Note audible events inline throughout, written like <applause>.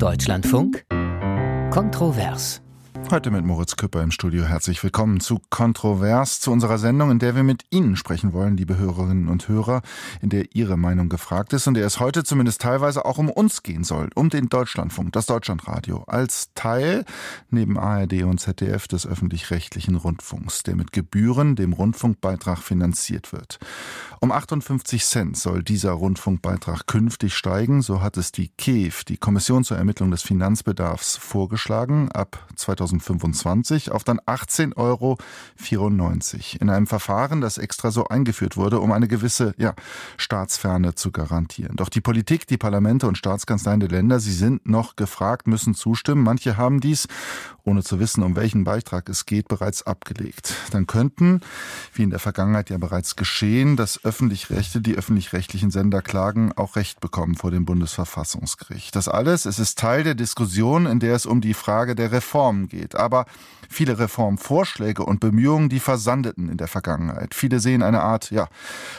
Deutschlandfunk Kontrovers. Heute mit Moritz Küpper im Studio. Herzlich willkommen zu Kontrovers, zu unserer Sendung, in der wir mit Ihnen sprechen wollen, liebe Hörerinnen und Hörer, in der Ihre Meinung gefragt ist und der es heute zumindest teilweise auch um uns gehen soll, um den Deutschlandfunk, das Deutschlandradio, als Teil neben ARD und ZDF des öffentlich-rechtlichen Rundfunks, der mit Gebühren dem Rundfunkbeitrag finanziert wird. Um 58 Cent soll dieser Rundfunkbeitrag künftig steigen, so hat es die KEF, die Kommission zur Ermittlung des Finanzbedarfs, vorgeschlagen, ab 2025 auf dann 18,94 Euro. In einem Verfahren, das extra so eingeführt wurde, um eine gewisse ja, Staatsferne zu garantieren. Doch die Politik, die Parlamente und Staatskanzleien der Länder, sie sind noch gefragt, müssen zustimmen. Manche haben dies, ohne zu wissen, um welchen Beitrag es geht, bereits abgelegt. Dann könnten, wie in der Vergangenheit ja bereits geschehen, das öffentlich-rechte, die öffentlich-rechtlichen Sender klagen, auch Recht bekommen vor dem Bundesverfassungsgericht. Das alles, es ist Teil der Diskussion, in der es um die Frage der Reformen geht. Aber viele Reformvorschläge und Bemühungen, die versandeten in der Vergangenheit. Viele sehen eine Art, ja,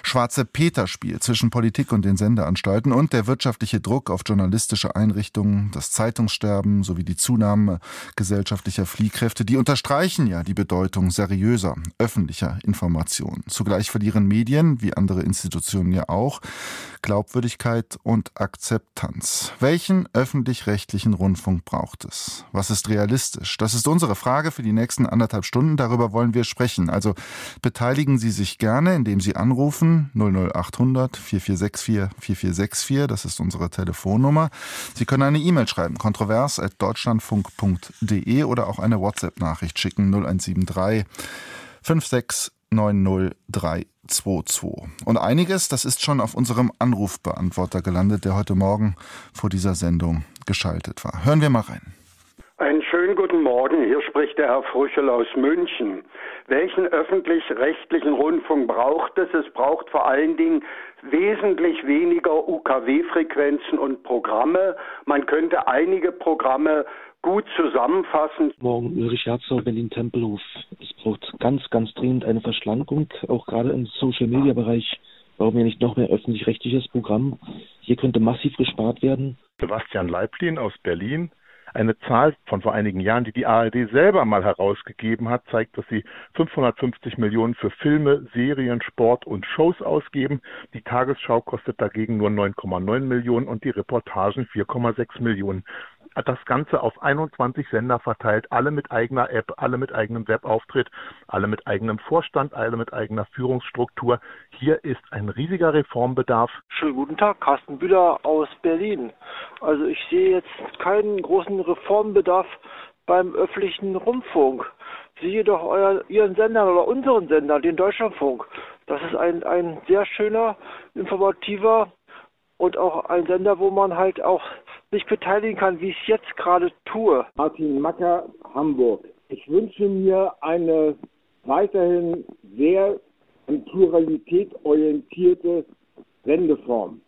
schwarze Peterspiel zwischen Politik und den Sendeanstalten und der wirtschaftliche Druck auf journalistische Einrichtungen, das Zeitungssterben sowie die Zunahme gesellschaftlicher Fliehkräfte, die unterstreichen ja die Bedeutung seriöser, öffentlicher Informationen. Zugleich verlieren Medien, wie andere Institutionen ja auch, Glaubwürdigkeit und Akzeptanz. Welchen öffentlich-rechtlichen Rundfunk braucht es? Was ist realistisch? Das ist unsere Frage für die nächsten anderthalb Stunden. Darüber wollen wir sprechen. Also beteiligen Sie sich gerne, indem Sie anrufen 00800 4464 4464. Das ist unsere Telefonnummer. Sie können eine E-Mail schreiben, kontrovers.deutschlandfunk.de oder auch eine WhatsApp-Nachricht schicken 0173 56 90322. Und einiges, das ist schon auf unserem Anrufbeantworter gelandet, der heute Morgen vor dieser Sendung geschaltet war. Hören wir mal rein. Einen schönen guten Morgen. Hier spricht der Herr Früchel aus München. Welchen öffentlich-rechtlichen Rundfunk braucht es? Es braucht vor allen Dingen wesentlich weniger UKW-Frequenzen und Programme. Man könnte einige Programme gut zusammenfassen. Morgen Ulrich Herzog, Berlin-Tempelhof. Es braucht ganz, ganz dringend eine Verschlankung, auch gerade im Social-Media-Bereich. Warum wir nicht noch mehr öffentlich-rechtliches Programm? Hier könnte massiv gespart werden. Sebastian Leiblin aus Berlin. Eine Zahl von vor einigen Jahren, die die ARD selber mal herausgegeben hat, zeigt, dass sie 550 Millionen für Filme, Serien, Sport und Shows ausgeben. Die Tagesschau kostet dagegen nur 9,9 Millionen und die Reportagen 4,6 Millionen das Ganze auf 21 Sender verteilt, alle mit eigener App, alle mit eigenem Webauftritt, alle mit eigenem Vorstand, alle mit eigener Führungsstruktur. Hier ist ein riesiger Reformbedarf. Schönen guten Tag, Carsten Bühler aus Berlin. Also ich sehe jetzt keinen großen Reformbedarf beim öffentlichen Rundfunk. Sie jedoch euer, Ihren Sender oder unseren Sender, den Deutschlandfunk. Das ist ein, ein sehr schöner, informativer und auch ein Sender, wo man halt auch sich beteiligen kann, wie ich es jetzt gerade tue. Martin Macker, Hamburg. Ich wünsche mir eine weiterhin sehr an Pluralität orientierte Sendeform.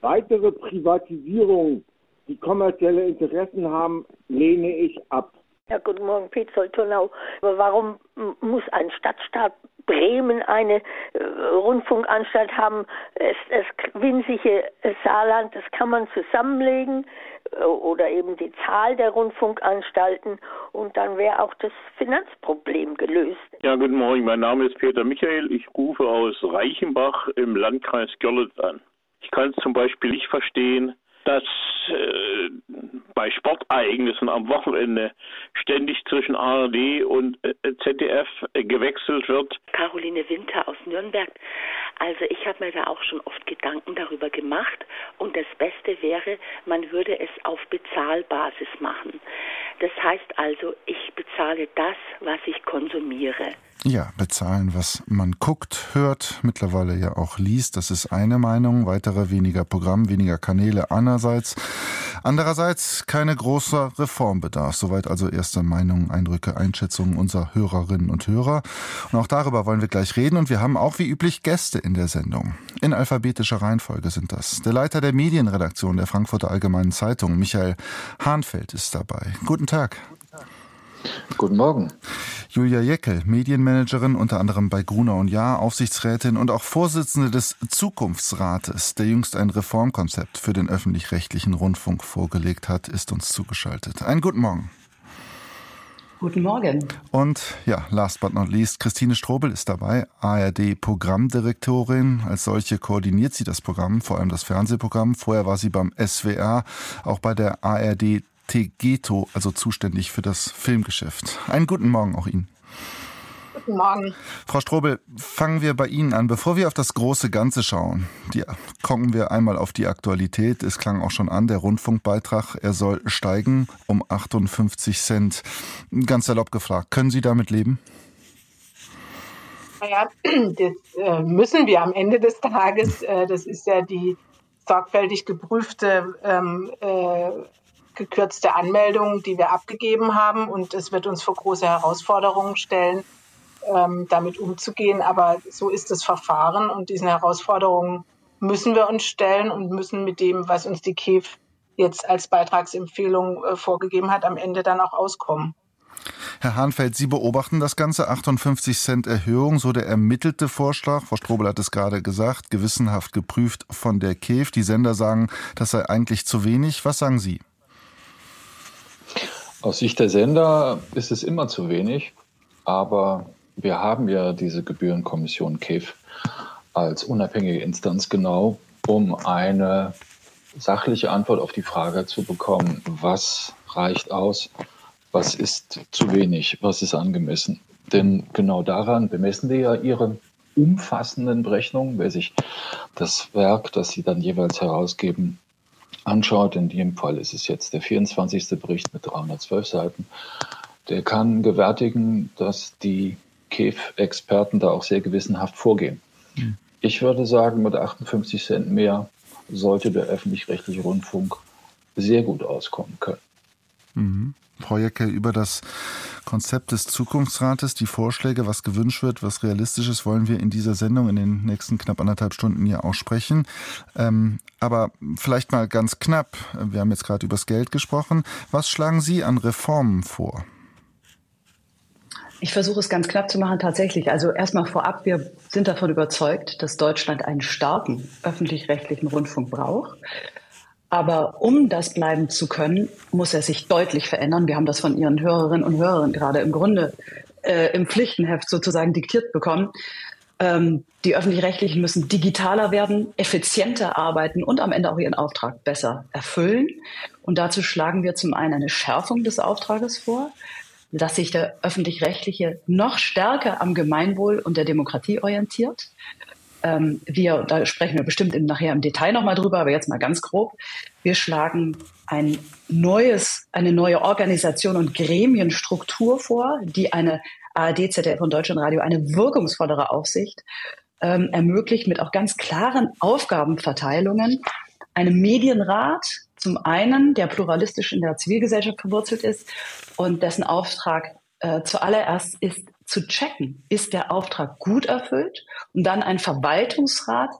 Weitere Privatisierungen, die kommerzielle Interessen haben, lehne ich ab. Ja, guten Morgen, Tonau. Aber warum muss ein Stadtstaat Bremen eine äh, Rundfunkanstalt haben, es, das winzige Saarland, das kann man zusammenlegen äh, oder eben die Zahl der Rundfunkanstalten und dann wäre auch das Finanzproblem gelöst. Ja, guten Morgen, mein Name ist Peter Michael, ich rufe aus Reichenbach im Landkreis Görlitz an. Ich kann es zum Beispiel nicht verstehen, dass äh, bei Sportereignissen am Wochenende ständig zwischen ARD und äh, ZDF äh, gewechselt wird. Caroline Winter aus Nürnberg. Also ich habe mir da auch schon oft Gedanken darüber gemacht und das Beste wäre, man würde es auf Bezahlbasis machen. Das heißt also, ich bezahle das, was ich konsumiere. Ja, bezahlen, was man guckt, hört, mittlerweile ja auch liest. Das ist eine Meinung. Weitere weniger Programm, weniger Kanäle einerseits. Andererseits keine großer Reformbedarf. Soweit also erste Meinungen, Eindrücke, Einschätzungen unserer Hörerinnen und Hörer. Und auch darüber wollen wir gleich reden. Und wir haben auch wie üblich Gäste in der Sendung. In alphabetischer Reihenfolge sind das. Der Leiter der Medienredaktion der Frankfurter Allgemeinen Zeitung, Michael Hahnfeld, ist dabei. Guten Tag. Guten Morgen. Julia Jeckel, Medienmanagerin unter anderem bei Gruner und Jahr, Aufsichtsrätin und auch Vorsitzende des Zukunftsrates, der jüngst ein Reformkonzept für den öffentlich-rechtlichen Rundfunk vorgelegt hat, ist uns zugeschaltet. Einen guten Morgen. Guten Morgen. Und ja, last but not least, Christine Strobel ist dabei, ARD-Programmdirektorin. Als solche koordiniert sie das Programm, vor allem das Fernsehprogramm. Vorher war sie beim SWR, auch bei der ARD Tegeto, also zuständig für das Filmgeschäft. Einen guten Morgen auch Ihnen. Guten Morgen. Frau Strobel, fangen wir bei Ihnen an. Bevor wir auf das große Ganze schauen, die, kommen wir einmal auf die Aktualität. Es klang auch schon an, der Rundfunkbeitrag, er soll steigen um 58 Cent. Ganz salopp gefragt, können Sie damit leben? Naja, <clears throat> das äh, müssen wir am Ende des Tages. Äh, das ist ja die sorgfältig geprüfte ähm, äh, gekürzte Anmeldung, die wir abgegeben haben. Und es wird uns vor große Herausforderungen stellen, ähm, damit umzugehen. Aber so ist das Verfahren und diesen Herausforderungen müssen wir uns stellen und müssen mit dem, was uns die KEF jetzt als Beitragsempfehlung äh, vorgegeben hat, am Ende dann auch auskommen. Herr Hahnfeld, Sie beobachten das Ganze, 58 Cent Erhöhung, so der ermittelte Vorschlag. Frau Strobel hat es gerade gesagt, gewissenhaft geprüft von der KEF. Die Sender sagen, das sei eigentlich zu wenig. Was sagen Sie? Aus Sicht der Sender ist es immer zu wenig, aber wir haben ja diese Gebührenkommission KEF als unabhängige Instanz genau, um eine sachliche Antwort auf die Frage zu bekommen, was reicht aus, was ist zu wenig, was ist angemessen. Denn genau daran bemessen wir ja ihre umfassenden Berechnungen, wer sich das Werk, das sie dann jeweils herausgeben, anschaut. In dem Fall ist es jetzt der 24. Bericht mit 312 Seiten. Der kann gewärtigen, dass die KEF-Experten da auch sehr gewissenhaft vorgehen. Mhm. Ich würde sagen, mit 58 Cent mehr sollte der öffentlich-rechtliche Rundfunk sehr gut auskommen können. Mhm. Frau Jecke, über das Konzept des Zukunftsrates, die Vorschläge, was gewünscht wird, was realistisch ist, wollen wir in dieser Sendung in den nächsten knapp anderthalb Stunden ja auch sprechen. Ähm, aber vielleicht mal ganz knapp, wir haben jetzt gerade über das Geld gesprochen. Was schlagen Sie an Reformen vor? Ich versuche es ganz knapp zu machen, tatsächlich. Also erstmal vorab, wir sind davon überzeugt, dass Deutschland einen starken öffentlich-rechtlichen Rundfunk braucht. Aber um das bleiben zu können, muss er sich deutlich verändern. Wir haben das von Ihren Hörerinnen und Hörern gerade im Grunde äh, im Pflichtenheft sozusagen diktiert bekommen. Ähm, die öffentlich-rechtlichen müssen digitaler werden, effizienter arbeiten und am Ende auch ihren Auftrag besser erfüllen. Und dazu schlagen wir zum einen eine Schärfung des Auftrages vor dass sich der öffentlich-rechtliche noch stärker am Gemeinwohl und der Demokratie orientiert. Ähm, wir, da sprechen wir bestimmt im, nachher im Detail nochmal drüber, aber jetzt mal ganz grob. Wir schlagen ein neues, eine neue Organisation und Gremienstruktur vor, die eine ARD, ZDF und Deutschlandradio eine wirkungsvollere Aufsicht ähm, ermöglicht mit auch ganz klaren Aufgabenverteilungen, einem Medienrat, zum einen, der pluralistisch in der Zivilgesellschaft verwurzelt ist und dessen Auftrag äh, zuallererst ist zu checken, ist der Auftrag gut erfüllt und dann ein Verwaltungsrat,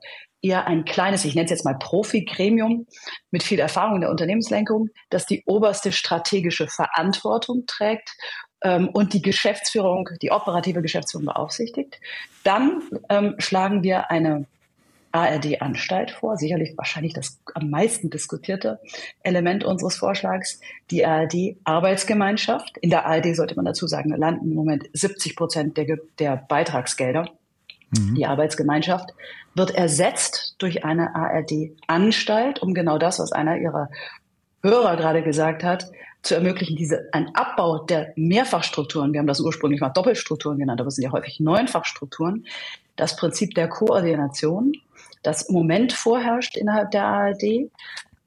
eher ein kleines, ich nenne es jetzt mal Profi-Gremium mit viel Erfahrung in der Unternehmenslenkung, das die oberste strategische Verantwortung trägt ähm, und die Geschäftsführung, die operative Geschäftsführung beaufsichtigt. Dann ähm, schlagen wir eine ARD-Anstalt vor, sicherlich wahrscheinlich das am meisten diskutierte Element unseres Vorschlags, die ARD-Arbeitsgemeinschaft. In der ARD sollte man dazu sagen, landen im Moment 70 Prozent der, der Beitragsgelder. Mhm. Die Arbeitsgemeinschaft wird ersetzt durch eine ARD-Anstalt, um genau das, was einer ihrer Hörer gerade gesagt hat, zu ermöglichen, diese, ein Abbau der Mehrfachstrukturen, wir haben das ursprünglich mal Doppelstrukturen genannt, aber es sind ja häufig Neunfachstrukturen, das Prinzip der Koordination, das im Moment vorherrscht innerhalb der ARD,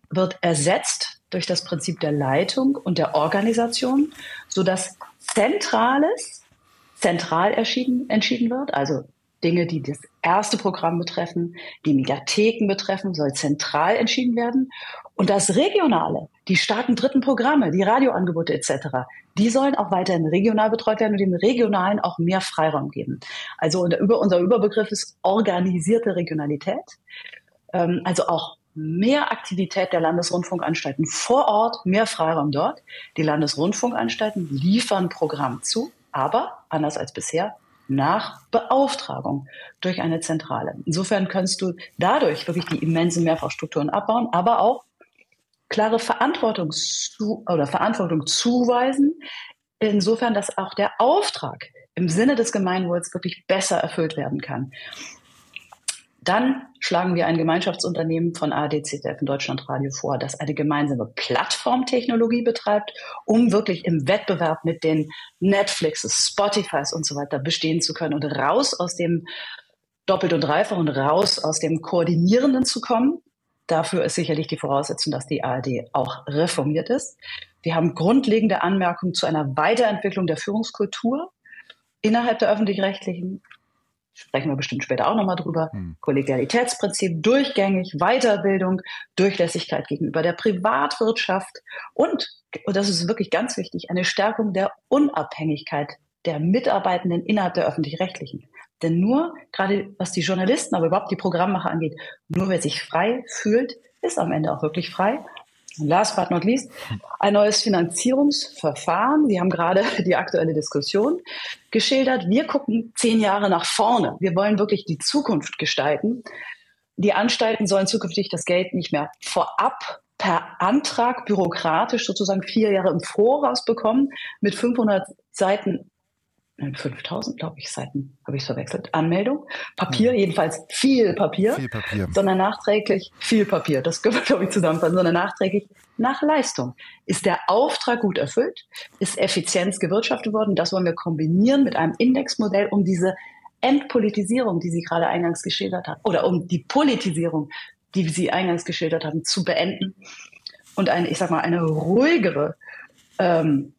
wird ersetzt durch das Prinzip der Leitung und der Organisation, sodass Zentrales zentral entschieden, entschieden wird, also Dinge, die das erste Programm betreffen, die Mediatheken betreffen, soll zentral entschieden werden. Und das Regionale, die starken dritten Programme, die Radioangebote etc., die sollen auch weiterhin regional betreut werden und dem Regionalen auch mehr Freiraum geben. Also unser Überbegriff ist organisierte Regionalität. Ähm, also auch mehr Aktivität der Landesrundfunkanstalten vor Ort, mehr Freiraum dort. Die Landesrundfunkanstalten liefern Programm zu aber anders als bisher nach Beauftragung durch eine Zentrale. Insofern kannst du dadurch wirklich die immensen Mehrfachstrukturen abbauen, aber auch klare Verantwortung zu, oder Verantwortung zuweisen, insofern, dass auch der Auftrag im Sinne des Gemeinwohls wirklich besser erfüllt werden kann. Dann schlagen wir ein Gemeinschaftsunternehmen von ARD, ZDF und Deutschlandradio vor, das eine gemeinsame Plattformtechnologie betreibt, um wirklich im Wettbewerb mit den Netflixes, Spotifys und so weiter bestehen zu können und raus aus dem doppelt und dreifach und raus aus dem Koordinierenden zu kommen. Dafür ist sicherlich die Voraussetzung, dass die ARD auch reformiert ist. Wir haben grundlegende Anmerkungen zu einer Weiterentwicklung der Führungskultur innerhalb der öffentlich-rechtlichen. Sprechen wir bestimmt später auch nochmal drüber. Hm. Kollegialitätsprinzip, durchgängig, Weiterbildung, Durchlässigkeit gegenüber der Privatwirtschaft und, und das ist wirklich ganz wichtig, eine Stärkung der Unabhängigkeit der Mitarbeitenden innerhalb der öffentlich-rechtlichen. Denn nur, gerade was die Journalisten, aber überhaupt die Programmmacher angeht, nur wer sich frei fühlt, ist am Ende auch wirklich frei. Und last but not least, ein neues Finanzierungsverfahren. Sie haben gerade <laughs> die aktuelle Diskussion geschildert. Wir gucken zehn Jahre nach vorne. Wir wollen wirklich die Zukunft gestalten. Die Anstalten sollen zukünftig das Geld nicht mehr vorab per Antrag bürokratisch sozusagen vier Jahre im Voraus bekommen mit 500 Seiten 5000, glaube ich, Seiten, habe ich verwechselt. Anmeldung, Papier, mhm. jedenfalls viel Papier, viel Papier, sondern nachträglich viel Papier. Das können wir, glaube ich, zusammenfassen, sondern nachträglich nach Leistung. Ist der Auftrag gut erfüllt? Ist Effizienz gewirtschaftet worden? Das wollen wir kombinieren mit einem Indexmodell, um diese Entpolitisierung, die Sie gerade eingangs geschildert haben, oder um die Politisierung, die Sie eingangs geschildert haben, zu beenden und eine, ich sag mal, eine ruhigere, ähm,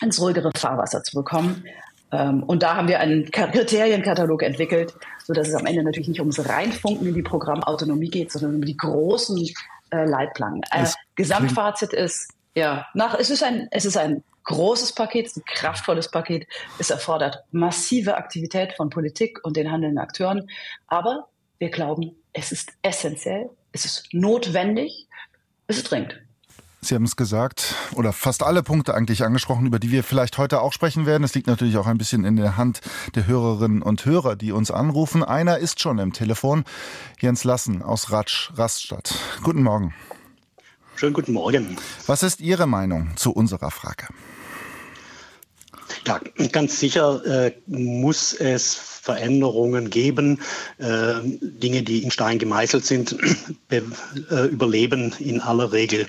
ins ruhigere Fahrwasser zu bekommen. Ähm, und da haben wir einen Kriterienkatalog entwickelt, so dass es am Ende natürlich nicht ums Reinfunken in die Programmautonomie geht, sondern um die großen äh, Leitplanken. Äh, Gesamtfazit ist, ja, nach, es ist ein, es ist ein großes Paket, ein kraftvolles Paket. Es erfordert massive Aktivität von Politik und den handelnden Akteuren. Aber wir glauben, es ist essentiell, es ist notwendig, es ist dringend. Sie haben es gesagt, oder fast alle Punkte eigentlich angesprochen, über die wir vielleicht heute auch sprechen werden. Es liegt natürlich auch ein bisschen in der Hand der Hörerinnen und Hörer, die uns anrufen. Einer ist schon im Telefon, Jens Lassen aus Ratsch, Raststadt. Guten Morgen. Schönen guten Morgen. Was ist Ihre Meinung zu unserer Frage? Ja, ganz sicher äh, muss es Veränderungen geben. Äh, Dinge, die in Stein gemeißelt sind, <clears throat> äh, überleben in aller Regel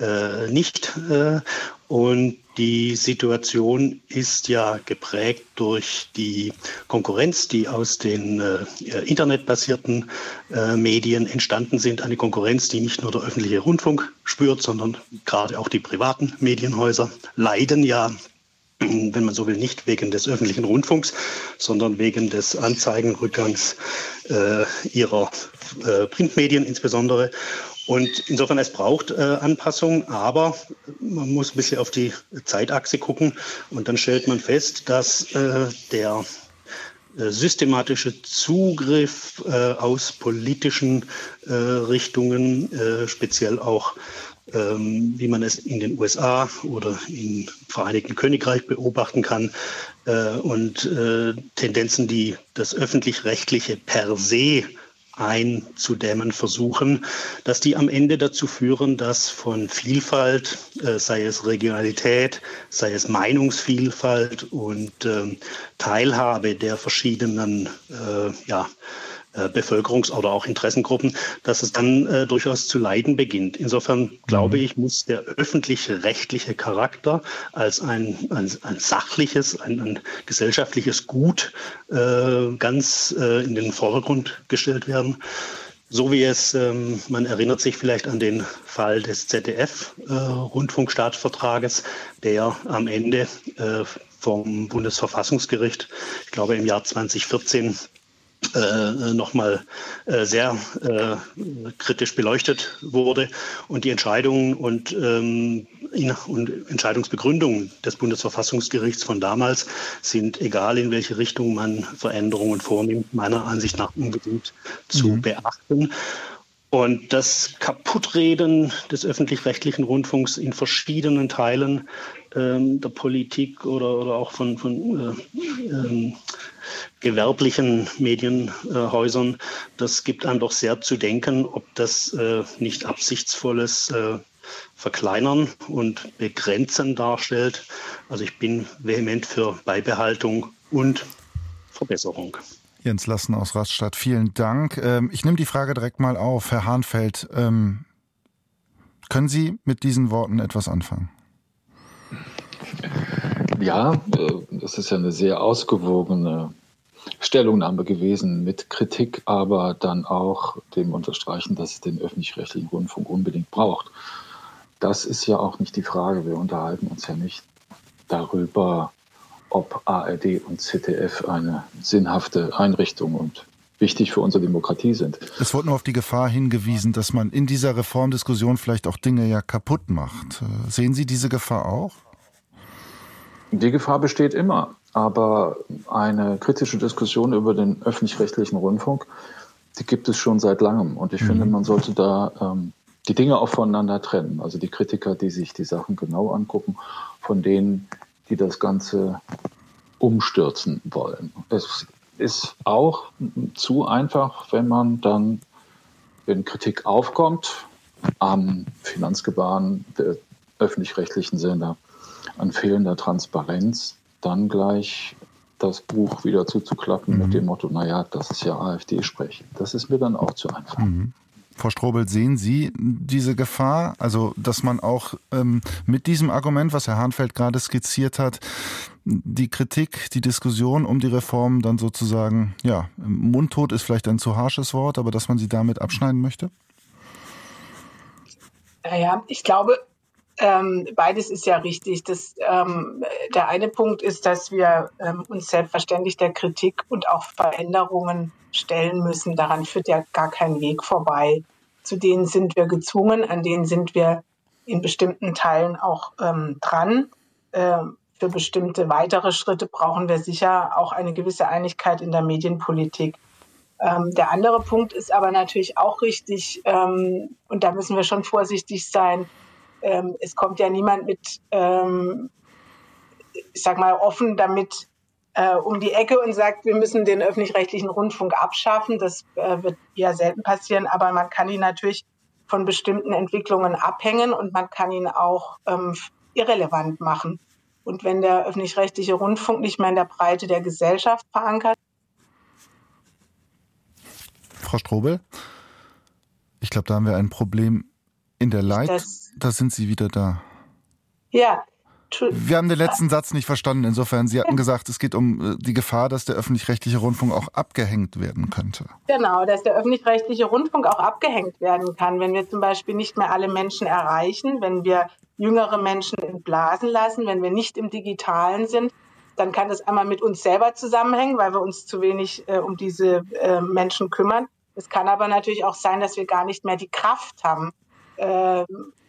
äh, nicht. Äh, und die Situation ist ja geprägt durch die Konkurrenz, die aus den äh, internetbasierten äh, Medien entstanden sind. Eine Konkurrenz, die nicht nur der öffentliche Rundfunk spürt, sondern gerade auch die privaten Medienhäuser leiden ja <clears throat> wenn man so will, nicht wegen des öffentlichen Rundfunks, sondern wegen des Anzeigenrückgangs äh, ihrer äh, Printmedien insbesondere. Und insofern, es braucht äh, Anpassungen, aber man muss ein bisschen auf die Zeitachse gucken und dann stellt man fest, dass äh, der äh, systematische Zugriff äh, aus politischen äh, Richtungen, äh, speziell auch ähm, wie man es in den USA oder im Vereinigten Königreich beobachten kann. Äh, und äh, Tendenzen, die das öffentlich-rechtliche per se einzudämmen versuchen, dass die am Ende dazu führen, dass von Vielfalt, äh, sei es Regionalität, sei es Meinungsvielfalt und ähm, Teilhabe der verschiedenen äh, ja, äh, Bevölkerungs- oder auch Interessengruppen, dass es dann äh, durchaus zu leiden beginnt. Insofern glaube mhm. ich, muss der öffentliche rechtliche Charakter als ein, ein, ein sachliches, ein, ein, gesellschaftliches Gut äh, ganz äh, in den Vordergrund gestellt werden. So wie es, ähm, man erinnert sich vielleicht an den Fall des ZDF-Rundfunkstaatsvertrages, äh, der am Ende äh, vom Bundesverfassungsgericht, ich glaube im Jahr 2014, äh, nochmal äh, sehr äh, kritisch beleuchtet wurde und die Entscheidungen und, ähm, und Entscheidungsbegründungen des Bundesverfassungsgerichts von damals sind, egal in welche Richtung man Veränderungen vornimmt, meiner Ansicht nach unbedingt zu mhm. beachten. Und das Kaputtreden des öffentlich-rechtlichen Rundfunks in verschiedenen Teilen ähm, der Politik oder, oder auch von, von äh, äh, gewerblichen Medienhäusern, das gibt einem doch sehr zu denken, ob das äh, nicht absichtsvolles äh, Verkleinern und Begrenzen darstellt. Also ich bin vehement für Beibehaltung und Verbesserung. Jens Lassen aus Rastatt, vielen Dank. Ähm, ich nehme die Frage direkt mal auf. Herr Hahnfeld, ähm, können Sie mit diesen Worten etwas anfangen? Ja, äh, das ist ja eine sehr ausgewogene Stellungnahme gewesen mit Kritik, aber dann auch dem Unterstreichen, dass es den öffentlich-rechtlichen Rundfunk unbedingt braucht. Das ist ja auch nicht die Frage. Wir unterhalten uns ja nicht darüber, ob ARD und ZDF eine sinnhafte Einrichtung und wichtig für unsere Demokratie sind. Es wurde nur auf die Gefahr hingewiesen, dass man in dieser Reformdiskussion vielleicht auch Dinge ja kaputt macht. Sehen Sie diese Gefahr auch? Die Gefahr besteht immer, aber eine kritische Diskussion über den öffentlich-rechtlichen Rundfunk, die gibt es schon seit langem. Und ich mhm. finde, man sollte da ähm, die Dinge auch voneinander trennen. Also die Kritiker, die sich die Sachen genau angucken, von denen, die das Ganze umstürzen wollen. Es ist auch zu einfach, wenn man dann, wenn Kritik aufkommt, am Finanzgebaren der öffentlich-rechtlichen Sender, an fehlender Transparenz, dann gleich das Buch wieder zuzuklappen mhm. mit dem Motto, naja, das ist ja AfD-Sprech. Das ist mir dann auch zu einfach. Mhm. Frau Strobel, sehen Sie diese Gefahr? Also, dass man auch ähm, mit diesem Argument, was Herr Hahnfeld gerade skizziert hat, die Kritik, die Diskussion um die Reform dann sozusagen, ja, mundtot ist vielleicht ein zu harsches Wort, aber dass man sie damit abschneiden möchte? Naja, ich glaube, ähm, beides ist ja richtig. Das, ähm, der eine Punkt ist, dass wir ähm, uns selbstverständlich der Kritik und auch Veränderungen stellen müssen. Daran führt ja gar kein Weg vorbei. Zu denen sind wir gezwungen, an denen sind wir in bestimmten Teilen auch ähm, dran. Ähm, für bestimmte weitere Schritte brauchen wir sicher auch eine gewisse Einigkeit in der Medienpolitik. Ähm, der andere Punkt ist aber natürlich auch richtig, ähm, und da müssen wir schon vorsichtig sein. Ähm, es kommt ja niemand mit, ähm, ich sag mal, offen damit äh, um die Ecke und sagt, wir müssen den öffentlich-rechtlichen Rundfunk abschaffen. Das äh, wird eher selten passieren, aber man kann ihn natürlich von bestimmten Entwicklungen abhängen und man kann ihn auch ähm, irrelevant machen. Und wenn der öffentlich-rechtliche Rundfunk nicht mehr in der Breite der Gesellschaft verankert. Frau Strobel, ich glaube, da haben wir ein Problem in der Leit. Da sind Sie wieder da. Ja, wir haben den letzten Satz nicht verstanden. Insofern, Sie hatten gesagt, es geht um äh, die Gefahr, dass der öffentlich-rechtliche Rundfunk auch abgehängt werden könnte. Genau, dass der öffentlich-rechtliche Rundfunk auch abgehängt werden kann, wenn wir zum Beispiel nicht mehr alle Menschen erreichen, wenn wir jüngere Menschen entblasen lassen, wenn wir nicht im Digitalen sind. Dann kann das einmal mit uns selber zusammenhängen, weil wir uns zu wenig äh, um diese äh, Menschen kümmern. Es kann aber natürlich auch sein, dass wir gar nicht mehr die Kraft haben, äh,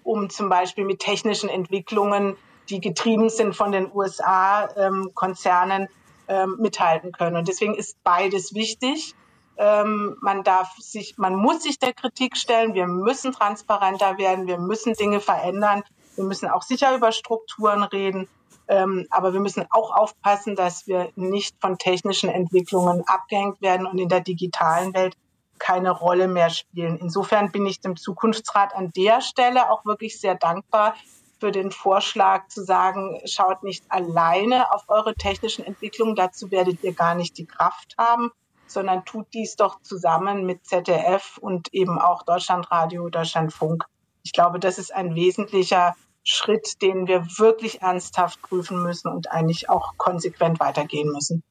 um zum Beispiel mit technischen Entwicklungen die getrieben sind von den USA-Konzernen, ähm, mithalten können. Und deswegen ist beides wichtig. Ähm, man darf sich, man muss sich der Kritik stellen. Wir müssen transparenter werden. Wir müssen Dinge verändern. Wir müssen auch sicher über Strukturen reden. Ähm, aber wir müssen auch aufpassen, dass wir nicht von technischen Entwicklungen abgehängt werden und in der digitalen Welt keine Rolle mehr spielen. Insofern bin ich dem Zukunftsrat an der Stelle auch wirklich sehr dankbar, für den Vorschlag zu sagen, schaut nicht alleine auf eure technischen Entwicklungen, dazu werdet ihr gar nicht die Kraft haben, sondern tut dies doch zusammen mit ZDF und eben auch Deutschlandradio, Deutschlandfunk. Ich glaube, das ist ein wesentlicher Schritt, den wir wirklich ernsthaft prüfen müssen und eigentlich auch konsequent weitergehen müssen.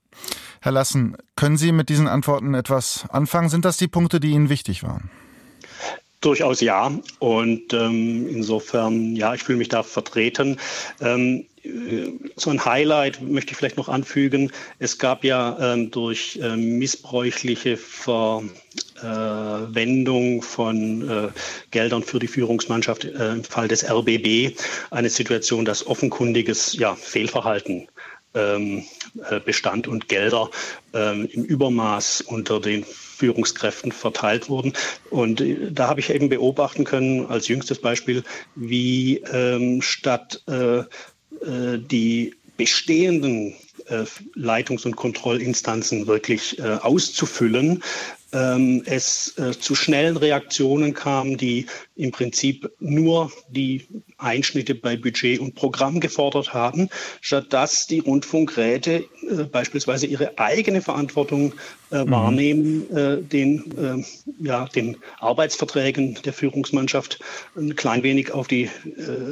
Herr Lassen, können Sie mit diesen Antworten etwas anfangen? Sind das die Punkte, die Ihnen wichtig waren? Durchaus ja. Und ähm, insofern, ja, ich fühle mich da vertreten. Ähm, äh, so ein Highlight möchte ich vielleicht noch anfügen. Es gab ja ähm, durch ähm, missbräuchliche Verwendung von äh, Geldern für die Führungsmannschaft äh, im Fall des RBB eine Situation, dass offenkundiges ja, Fehlverhalten bestand und Gelder ähm, im Übermaß unter den Führungskräften verteilt wurden. Und äh, da habe ich eben beobachten können, als jüngstes Beispiel, wie ähm, statt äh, äh, die bestehenden äh, Leitungs- und Kontrollinstanzen wirklich äh, auszufüllen, ähm, es äh, zu schnellen Reaktionen kam, die im Prinzip nur die Einschnitte bei Budget und Programm gefordert haben, statt dass die Rundfunkräte äh, beispielsweise ihre eigene Verantwortung äh, mhm. wahrnehmen, äh, den, äh, ja, den Arbeitsverträgen der Führungsmannschaft ein klein wenig auf die äh,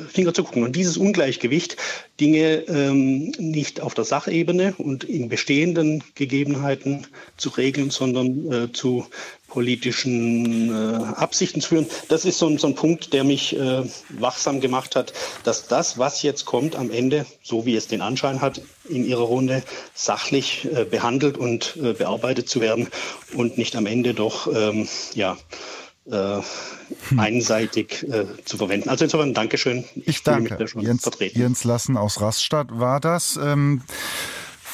Finger zu gucken. Und dieses Ungleichgewicht, Dinge ähm, nicht auf der Sachebene und in bestehenden Gegebenheiten zu regeln, sondern äh, zu politischen äh, Absichten zu führen. Das ist so ein, so ein Punkt, der mich äh, wachsam gemacht hat, dass das, was jetzt kommt, am Ende, so wie es den Anschein hat, in ihrer Runde sachlich äh, behandelt und äh, bearbeitet zu werden und nicht am Ende doch ähm, ja, äh, hm. einseitig äh, zu verwenden. Also insofern Dankeschön. Ich, ich danke. Jens, Jens Lassen aus Raststadt war das. Ähm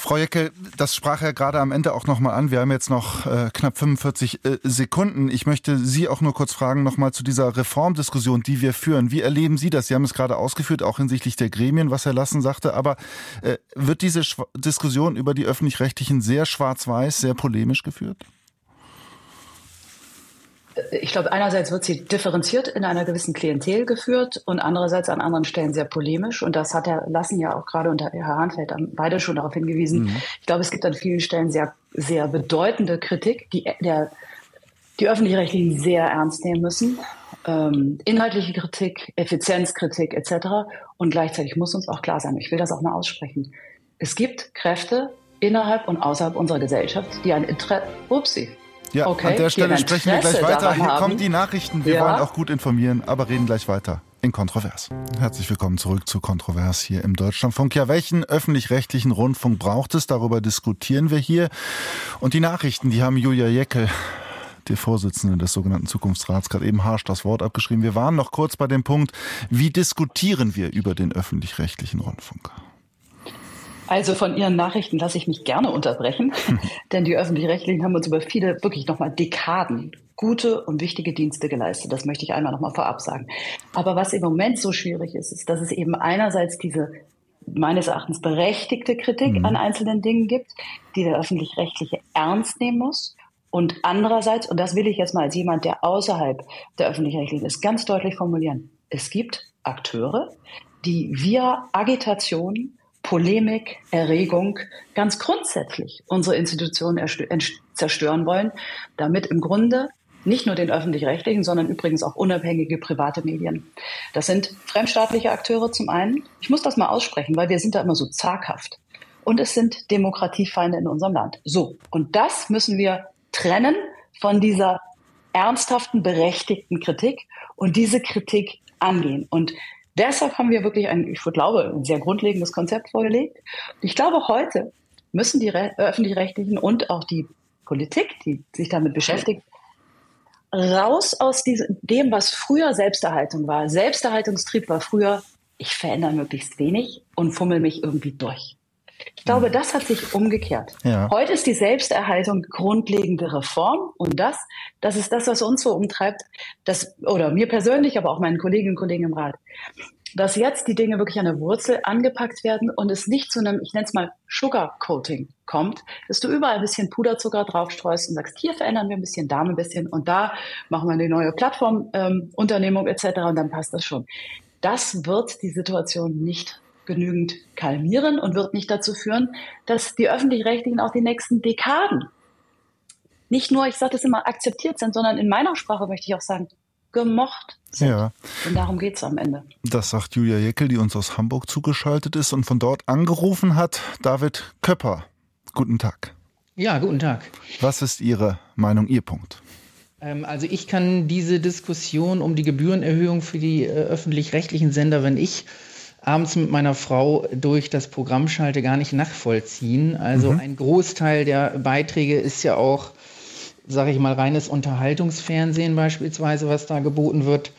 Frau Jecke, das sprach ja gerade am Ende auch nochmal an. Wir haben jetzt noch äh, knapp 45 äh, Sekunden. Ich möchte Sie auch nur kurz fragen, nochmal zu dieser Reformdiskussion, die wir führen. Wie erleben Sie das? Sie haben es gerade ausgeführt, auch hinsichtlich der Gremien, was Herr Lassen sagte. Aber äh, wird diese Schw Diskussion über die Öffentlich-Rechtlichen sehr schwarz-weiß, sehr polemisch geführt? Ich glaube, einerseits wird sie differenziert in einer gewissen Klientel geführt und andererseits an anderen Stellen sehr polemisch. Und das hat Herr Lassen ja auch gerade und Herr Hahnfeld beide schon darauf hingewiesen. Mhm. Ich glaube, es gibt an vielen Stellen sehr, sehr bedeutende Kritik, die der, die öffentlich-rechtlichen sehr ernst nehmen müssen. Ähm, inhaltliche Kritik, Effizienzkritik etc. Und gleichzeitig muss uns auch klar sein, ich will das auch mal aussprechen, es gibt Kräfte innerhalb und außerhalb unserer Gesellschaft, die ein Interesse, upsie, ja, okay, an der Stelle sprechen wir gleich weiter. Hier kommen die Nachrichten. Wir ja. wollen auch gut informieren, aber reden gleich weiter in Kontrovers. Herzlich willkommen zurück zu Kontrovers hier im Deutschlandfunk. Ja, welchen öffentlich-rechtlichen Rundfunk braucht es? Darüber diskutieren wir hier. Und die Nachrichten, die haben Julia Jeckel die Vorsitzende des sogenannten Zukunftsrats, gerade eben harsch das Wort abgeschrieben. Wir waren noch kurz bei dem Punkt, wie diskutieren wir über den öffentlich-rechtlichen Rundfunk? Also von Ihren Nachrichten lasse ich mich gerne unterbrechen, <laughs> denn die öffentlich-rechtlichen haben uns über viele, wirklich nochmal Dekaden gute und wichtige Dienste geleistet. Das möchte ich einmal nochmal vorab sagen. Aber was im Moment so schwierig ist, ist, dass es eben einerseits diese meines Erachtens berechtigte Kritik mhm. an einzelnen Dingen gibt, die der öffentlich-rechtliche ernst nehmen muss. Und andererseits, und das will ich jetzt mal als jemand, der außerhalb der öffentlich-rechtlichen ist, ganz deutlich formulieren. Es gibt Akteure, die via Agitation Polemik, Erregung ganz grundsätzlich unsere Institutionen zerstören wollen, damit im Grunde nicht nur den öffentlich-rechtlichen, sondern übrigens auch unabhängige private Medien. Das sind fremdstaatliche Akteure zum einen. Ich muss das mal aussprechen, weil wir sind da immer so zaghaft. Und es sind Demokratiefeinde in unserem Land. So. Und das müssen wir trennen von dieser ernsthaften, berechtigten Kritik und diese Kritik angehen. Und Deshalb haben wir wirklich ein, ich glaube, ein sehr grundlegendes Konzept vorgelegt. Ich glaube, heute müssen die öffentlich-rechtlichen und auch die Politik, die sich damit beschäftigt, raus aus diesem, dem, was früher Selbsterhaltung war. Selbsterhaltungstrieb war früher, ich verändere möglichst wenig und fummel mich irgendwie durch. Ich glaube, das hat sich umgekehrt. Ja. Heute ist die Selbsterhaltung grundlegende Reform und das, das ist das, was uns so umtreibt, das, oder mir persönlich, aber auch meinen Kolleginnen und Kollegen im Rat, dass jetzt die Dinge wirklich an der Wurzel angepackt werden und es nicht zu einem, ich nenne es mal Sugarcoating kommt, dass du überall ein bisschen Puderzucker draufstreust und sagst, hier verändern wir ein bisschen, da ein bisschen und da machen wir eine neue Plattformunternehmung ähm, etc. und dann passt das schon. Das wird die Situation nicht genügend kalmieren und wird nicht dazu führen, dass die öffentlich-rechtlichen auch die nächsten Dekaden nicht nur, ich sage das immer, akzeptiert sind, sondern in meiner Sprache möchte ich auch sagen, gemocht sind. Ja. Und darum geht es am Ende. Das sagt Julia Jeckel, die uns aus Hamburg zugeschaltet ist und von dort angerufen hat. David Köpper, guten Tag. Ja, guten Tag. Was ist Ihre Meinung, Ihr Punkt? Ähm, also ich kann diese Diskussion um die Gebührenerhöhung für die äh, öffentlich-rechtlichen Sender, wenn ich abends mit meiner Frau durch das Programm schalte, gar nicht nachvollziehen. Also mhm. ein Großteil der Beiträge ist ja auch sage ich mal, reines Unterhaltungsfernsehen beispielsweise, was da geboten wird.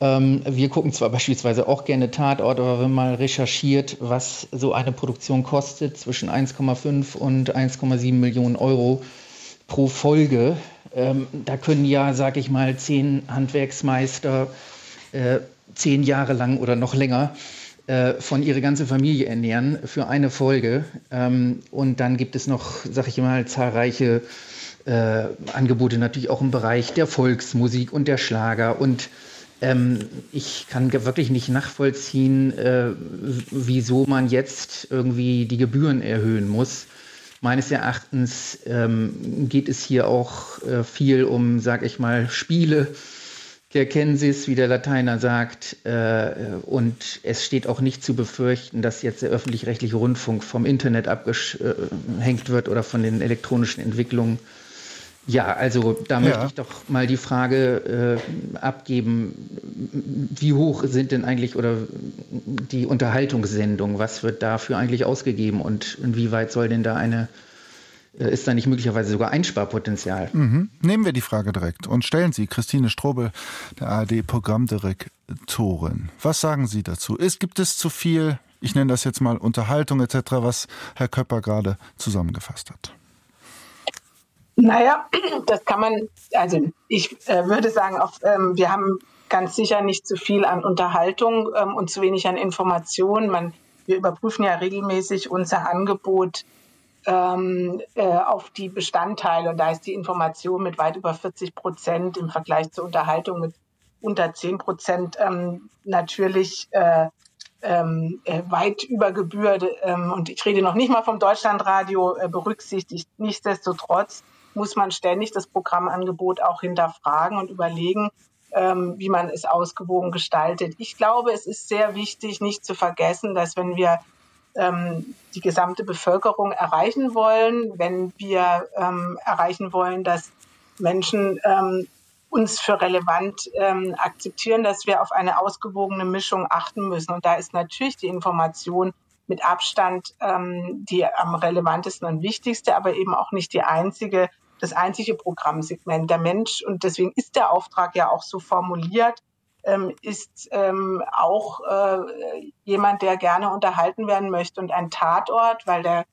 Ähm, wir gucken zwar beispielsweise auch gerne Tatort, aber wenn man recherchiert, was so eine Produktion kostet, zwischen 1,5 und 1,7 Millionen Euro pro Folge, ähm, da können ja, sag ich mal, zehn Handwerksmeister äh, zehn Jahre lang oder noch länger äh, von ihre ganze Familie ernähren für eine Folge. Ähm, und dann gibt es noch, sag ich mal, zahlreiche äh, Angebote natürlich auch im Bereich der Volksmusik und der Schlager. Und ähm, ich kann wirklich nicht nachvollziehen, äh, wieso man jetzt irgendwie die Gebühren erhöhen muss. Meines Erachtens ähm, geht es hier auch äh, viel um, sag ich mal, Spiele der Kensis, wie der Lateiner sagt. Äh, und es steht auch nicht zu befürchten, dass jetzt der öffentlich-rechtliche Rundfunk vom Internet abgehängt wird oder von den elektronischen Entwicklungen. Ja, also da ja. möchte ich doch mal die Frage äh, abgeben, wie hoch sind denn eigentlich oder die Unterhaltungssendungen, was wird dafür eigentlich ausgegeben und inwieweit soll denn da eine ist da nicht möglicherweise sogar Einsparpotenzial? Mhm. Nehmen wir die Frage direkt und stellen Sie Christine Strobel, der ARD-Programmdirektorin. Was sagen Sie dazu? Ist, gibt es zu viel, ich nenne das jetzt mal Unterhaltung etc., was Herr Köpper gerade zusammengefasst hat? Naja, <clears throat> das kann man, also ich äh, würde sagen, auch, ähm, wir haben ganz sicher nicht zu viel an Unterhaltung ähm, und zu wenig an Informationen. Man, wir überprüfen ja regelmäßig unser Angebot ähm, äh, auf die Bestandteile. Und da ist die Information mit weit über 40 Prozent im Vergleich zur Unterhaltung mit unter 10 Prozent ähm, natürlich äh, ähm, äh, weit über Gebühr. Ähm, und ich rede noch nicht mal vom Deutschlandradio äh, berücksichtigt. Nichtsdestotrotz muss man ständig das Programmangebot auch hinterfragen und überlegen, ähm, wie man es ausgewogen gestaltet. Ich glaube, es ist sehr wichtig, nicht zu vergessen, dass wenn wir ähm, die gesamte Bevölkerung erreichen wollen, wenn wir ähm, erreichen wollen, dass Menschen ähm, uns für relevant ähm, akzeptieren, dass wir auf eine ausgewogene Mischung achten müssen. Und da ist natürlich die Information mit Abstand ähm, die am relevantesten und wichtigste, aber eben auch nicht die einzige, das einzige Programmsegment. Der Mensch, und deswegen ist der Auftrag ja auch so formuliert, ähm, ist ähm, auch äh, jemand, der gerne unterhalten werden möchte. Und ein Tatort, weil der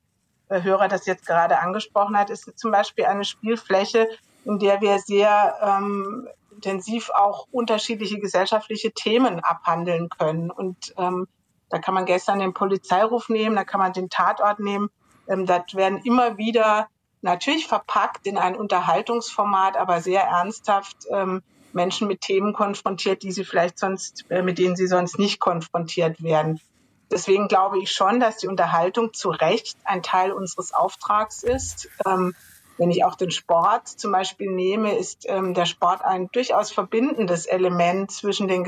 äh, Hörer das jetzt gerade angesprochen hat, ist zum Beispiel eine Spielfläche, in der wir sehr ähm, intensiv auch unterschiedliche gesellschaftliche Themen abhandeln können. Und ähm, da kann man gestern den Polizeiruf nehmen, da kann man den Tatort nehmen. Ähm, das werden immer wieder natürlich verpackt in ein Unterhaltungsformat, aber sehr ernsthaft ähm, Menschen mit Themen konfrontiert, die sie vielleicht sonst, äh, mit denen sie sonst nicht konfrontiert werden. Deswegen glaube ich schon, dass die Unterhaltung zu Recht ein Teil unseres Auftrags ist. Ähm, wenn ich auch den Sport zum Beispiel nehme, ist ähm, der Sport ein durchaus verbindendes Element zwischen den,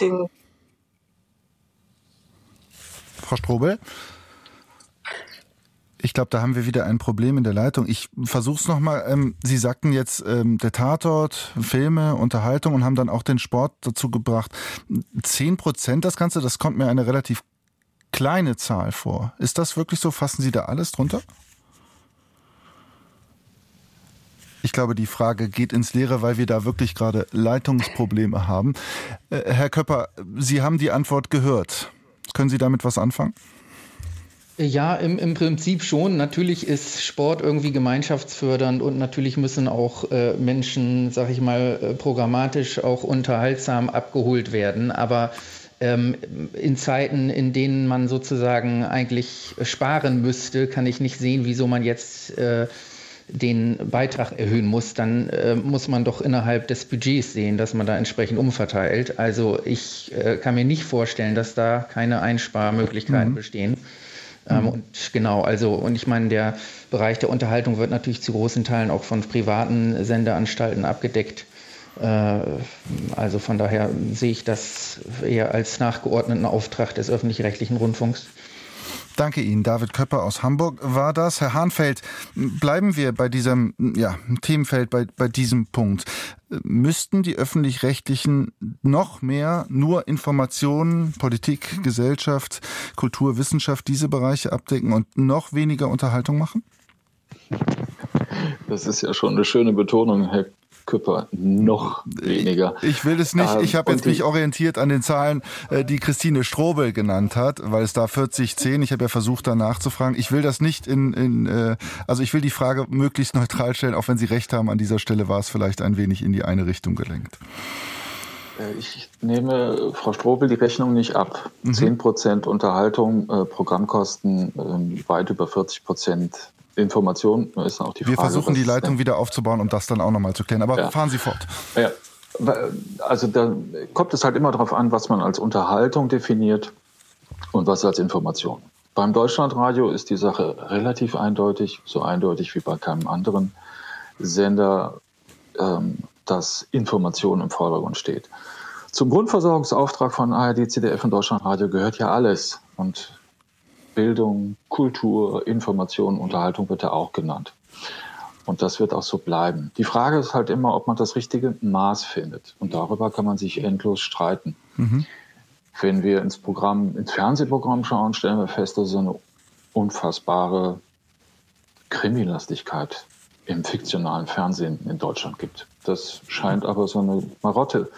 den Frau Strobel? Ich glaube, da haben wir wieder ein Problem in der Leitung. Ich versuche es nochmal. Ähm, Sie sagten jetzt ähm, der Tatort, Filme, Unterhaltung und haben dann auch den Sport dazu gebracht. Zehn Prozent das Ganze, das kommt mir eine relativ kleine Zahl vor. Ist das wirklich so? Fassen Sie da alles drunter? Ich glaube, die Frage geht ins Leere, weil wir da wirklich gerade Leitungsprobleme haben. Äh, Herr Köpper, Sie haben die Antwort gehört. Können Sie damit was anfangen? Ja, im, im Prinzip schon. Natürlich ist Sport irgendwie gemeinschaftsfördernd und natürlich müssen auch äh, Menschen, sag ich mal, äh, programmatisch auch unterhaltsam abgeholt werden. Aber ähm, in Zeiten, in denen man sozusagen eigentlich sparen müsste, kann ich nicht sehen, wieso man jetzt äh, den Beitrag erhöhen muss, dann äh, muss man doch innerhalb des Budgets sehen, dass man da entsprechend umverteilt. Also ich äh, kann mir nicht vorstellen, dass da keine Einsparmöglichkeiten mhm. bestehen. Ähm, mhm. Und genau, also, und ich meine, der Bereich der Unterhaltung wird natürlich zu großen Teilen auch von privaten Sendeanstalten abgedeckt. Äh, also von daher sehe ich das eher als nachgeordneten Auftrag des öffentlich-rechtlichen Rundfunks. Danke Ihnen. David Köpper aus Hamburg war das. Herr Hahnfeld, bleiben wir bei diesem ja, Themenfeld, bei, bei diesem Punkt. Müssten die öffentlich-rechtlichen noch mehr nur Informationen, Politik, Gesellschaft, Kultur, Wissenschaft, diese Bereiche abdecken und noch weniger Unterhaltung machen? Das ist ja schon eine schöne Betonung, Herr Küpper noch weniger. Ich will es nicht. Ich habe ähm, jetzt mich orientiert an den Zahlen, äh, die Christine Strobel genannt hat, weil es da 40, 10. Ich habe ja versucht, da nachzufragen. Ich will das nicht in, in äh, also ich will die Frage möglichst neutral stellen, auch wenn Sie recht haben. An dieser Stelle war es vielleicht ein wenig in die eine Richtung gelenkt. Äh, ich nehme Frau Strobel die Rechnung nicht ab. Mhm. 10 Prozent Unterhaltung, Programmkosten äh, weit über 40 Prozent Information ist auch die Wir Frage. Wir versuchen die Leitung wieder aufzubauen, um das dann auch nochmal zu klären. Aber ja. fahren Sie fort. Ja. Also da kommt es halt immer darauf an, was man als Unterhaltung definiert und was als Information. Beim Deutschlandradio ist die Sache relativ eindeutig, so eindeutig wie bei keinem anderen Sender, ähm, dass Information im Vordergrund steht. Zum Grundversorgungsauftrag von ARD, ZDF und Deutschlandradio gehört ja alles. Und Bildung, Kultur, Information, Unterhaltung wird ja auch genannt. Und das wird auch so bleiben. Die Frage ist halt immer, ob man das richtige Maß findet. Und darüber kann man sich endlos streiten. Mhm. Wenn wir ins Programm, ins Fernsehprogramm schauen, stellen wir fest, dass es eine unfassbare Krimilastigkeit im fiktionalen Fernsehen in Deutschland gibt. Das scheint aber so eine Marotte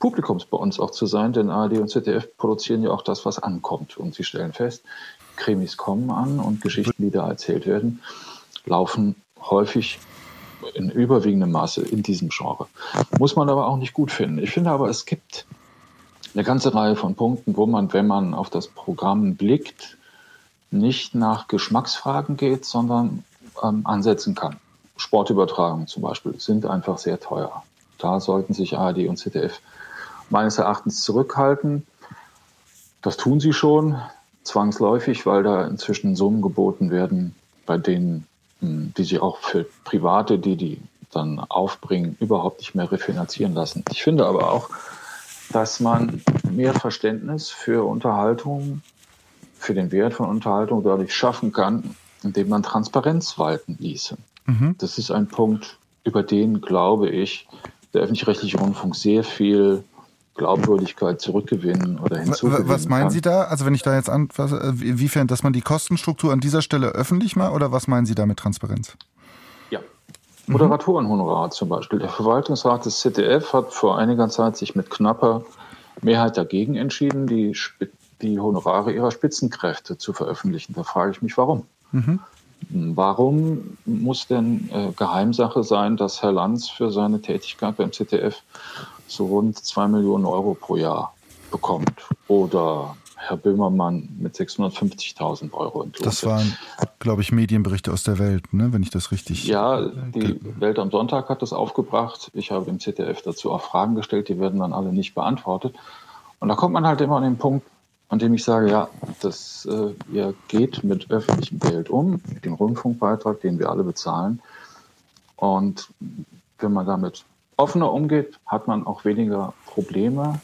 Publikums bei uns auch zu sein, denn ARD und ZDF produzieren ja auch das, was ankommt. Und sie stellen fest, Krimis kommen an und Geschichten, die da erzählt werden, laufen häufig in überwiegendem Maße in diesem Genre. Muss man aber auch nicht gut finden. Ich finde aber, es gibt eine ganze Reihe von Punkten, wo man, wenn man auf das Programm blickt, nicht nach Geschmacksfragen geht, sondern ähm, ansetzen kann. Sportübertragungen zum Beispiel sind einfach sehr teuer. Da sollten sich ARD und ZDF meines Erachtens zurückhalten. Das tun sie schon zwangsläufig, weil da inzwischen Summen geboten werden, bei denen, hm, die sie auch für Private, die die dann aufbringen, überhaupt nicht mehr refinanzieren lassen. Ich finde aber auch, dass man mehr Verständnis für Unterhaltung, für den Wert von Unterhaltung dadurch schaffen kann, indem man Transparenz walten ließe. Mhm. Das ist ein Punkt, über den, glaube ich, der öffentlich-rechtliche Rundfunk sehr viel Glaubwürdigkeit zurückgewinnen oder hinzugewinnen Was meinen kann. Sie da? Also wenn ich da jetzt an, inwiefern, dass man die Kostenstruktur an dieser Stelle öffentlich macht oder was meinen Sie da mit Transparenz? Ja. Mhm. Moderatorenhonorar zum Beispiel. Der Verwaltungsrat des ZDF hat vor einiger Zeit sich mit knapper Mehrheit dagegen entschieden, die, die Honorare ihrer Spitzenkräfte zu veröffentlichen. Da frage ich mich, warum. Mhm. Warum muss denn äh, Geheimsache sein, dass Herr Lanz für seine Tätigkeit beim ZDF so rund zwei Millionen Euro pro Jahr bekommt? Oder Herr Böhmermann mit 650.000 Euro entlohnt. Das waren, glaube ich, Medienberichte aus der Welt, ne? wenn ich das richtig. Ja, die Welt am Sonntag hat das aufgebracht. Ich habe im ZDF dazu auch Fragen gestellt, die werden dann alle nicht beantwortet. Und da kommt man halt immer an den Punkt, an dem ich sage, ja, das, äh, ihr geht mit öffentlichem Geld um, mit dem Rundfunkbeitrag, den wir alle bezahlen. Und wenn man damit offener umgeht, hat man auch weniger Probleme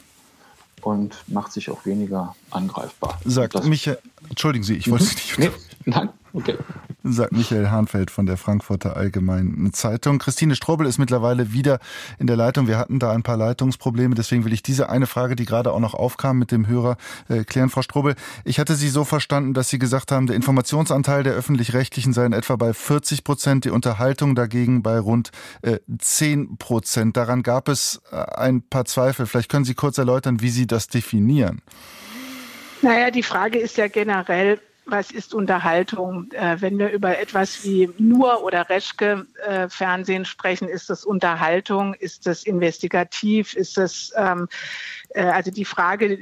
und macht sich auch weniger angreifbar. Sagt Michael, entschuldigen Sie, ich wollte mhm. Sie nicht. Nee, nein, okay sagt Michael Hahnfeld von der Frankfurter Allgemeinen Zeitung. Christine Strobel ist mittlerweile wieder in der Leitung. Wir hatten da ein paar Leitungsprobleme, deswegen will ich diese eine Frage, die gerade auch noch aufkam mit dem Hörer, äh, klären. Frau Strobel, ich hatte Sie so verstanden, dass Sie gesagt haben, der Informationsanteil der öffentlich-rechtlichen sei in etwa bei 40 Prozent, die Unterhaltung dagegen bei rund äh, 10 Prozent. Daran gab es äh, ein paar Zweifel. Vielleicht können Sie kurz erläutern, wie Sie das definieren. Naja, die Frage ist ja generell, was ist Unterhaltung? Äh, wenn wir über etwas wie nur oder Reschke äh, Fernsehen sprechen, ist das Unterhaltung? Ist das investigativ? Ist das ähm, äh, also die Frage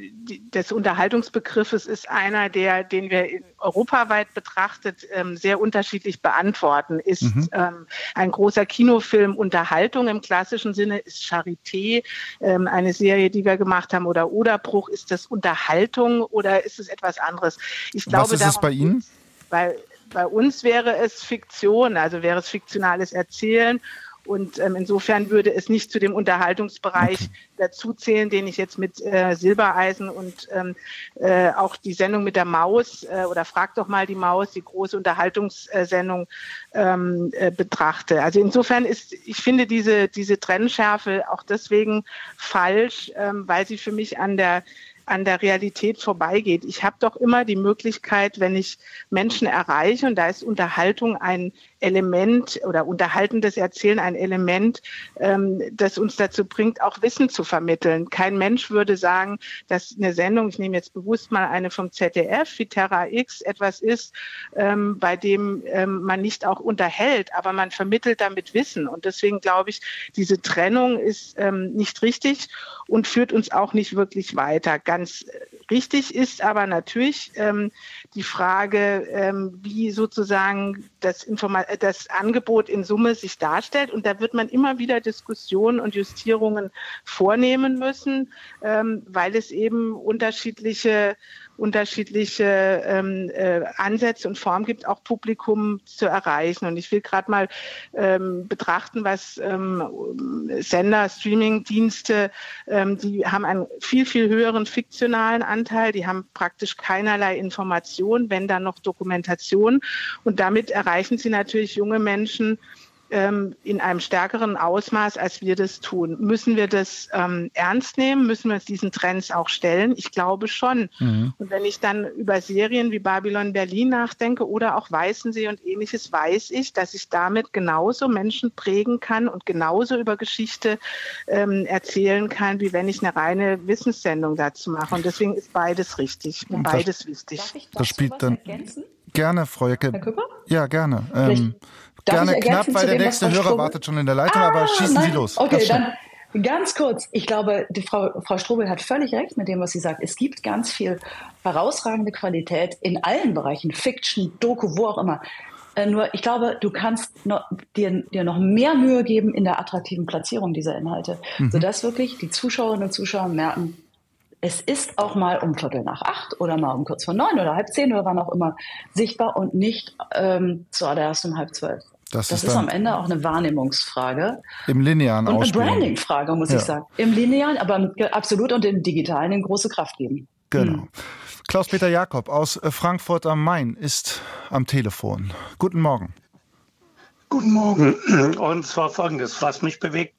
des Unterhaltungsbegriffes ist einer, der, den wir europaweit betrachtet ähm, sehr unterschiedlich beantworten. Ist mhm. ähm, ein großer Kinofilm Unterhaltung im klassischen Sinne? Ist Charité ähm, eine Serie, die wir gemacht haben oder Oderbruch? Ist das Unterhaltung oder ist es etwas anderes? Ich glaube, Was ist es bei Ihnen? Weil bei uns wäre es Fiktion, also wäre es fiktionales Erzählen und ähm, insofern würde es nicht zu dem Unterhaltungsbereich okay. dazuzählen, den ich jetzt mit äh, Silbereisen und ähm, äh, auch die Sendung mit der Maus äh, oder Frag doch mal die Maus, die große Unterhaltungssendung ähm, äh, betrachte. Also insofern ist, ich finde diese, diese Trennschärfe auch deswegen falsch, ähm, weil sie für mich an der an der Realität vorbeigeht. Ich habe doch immer die Möglichkeit, wenn ich Menschen erreiche, und da ist Unterhaltung ein Element oder unterhaltendes Erzählen ein Element, ähm, das uns dazu bringt, auch Wissen zu vermitteln. Kein Mensch würde sagen, dass eine Sendung, ich nehme jetzt bewusst mal eine vom ZDF, wie Terra X, etwas ist, ähm, bei dem ähm, man nicht auch unterhält, aber man vermittelt damit Wissen. Und deswegen glaube ich, diese Trennung ist ähm, nicht richtig und führt uns auch nicht wirklich weiter. Ganz richtig ist aber natürlich ähm, die Frage, ähm, wie sozusagen das, Informa das Angebot in Summe sich darstellt. Und da wird man immer wieder Diskussionen und Justierungen vornehmen müssen, ähm, weil es eben unterschiedliche unterschiedliche ähm, äh, Ansätze und Formen gibt, auch Publikum zu erreichen. Und ich will gerade mal ähm, betrachten, was ähm, Sender, Streaming-Dienste, ähm, die haben einen viel, viel höheren fiktionalen Anteil, die haben praktisch keinerlei Information, wenn dann noch Dokumentation. Und damit erreichen sie natürlich junge Menschen, ähm, in einem stärkeren Ausmaß, als wir das tun. Müssen wir das ähm, ernst nehmen? Müssen wir uns diesen Trends auch stellen? Ich glaube schon. Mhm. Und wenn ich dann über Serien wie Babylon Berlin nachdenke oder auch Weißensee und ähnliches, weiß ich, dass ich damit genauso Menschen prägen kann und genauso über Geschichte ähm, erzählen kann, wie wenn ich eine reine Wissenssendung dazu mache. Und deswegen ist beides richtig und beides das, wichtig. Darf ich das spielt dann ergänzen? Gerne, Frau Jecke. Herr Küpper? Ja, gerne. Ähm, gerne knapp, weil der nächste Hörer Strobel? wartet schon in der Leitung, ah, aber schießen nein. Sie los. Okay, dann ganz kurz. Ich glaube, die Frau, Frau Strobel hat völlig recht mit dem, was sie sagt. Es gibt ganz viel herausragende Qualität in allen Bereichen, Fiction, Doku, wo auch immer. Äh, nur ich glaube, du kannst noch, dir, dir noch mehr Mühe geben in der attraktiven Platzierung dieser Inhalte, mhm. sodass wirklich die Zuschauerinnen und Zuschauer merken, es ist auch mal um Viertel nach acht oder mal um kurz vor neun oder halb zehn oder wann auch immer sichtbar und nicht ähm, zuallererst um halb zwölf. Das, das ist, ist am Ende auch eine Wahrnehmungsfrage. Im linearen Und eine Branding-Frage, muss ja. ich sagen. Im linearen, aber absolut und im digitalen eine große Kraft geben. Genau. Hm. Klaus-Peter Jakob aus äh, Frankfurt am Main ist am Telefon. Guten Morgen. Guten Morgen. Und zwar folgendes, was mich bewegt.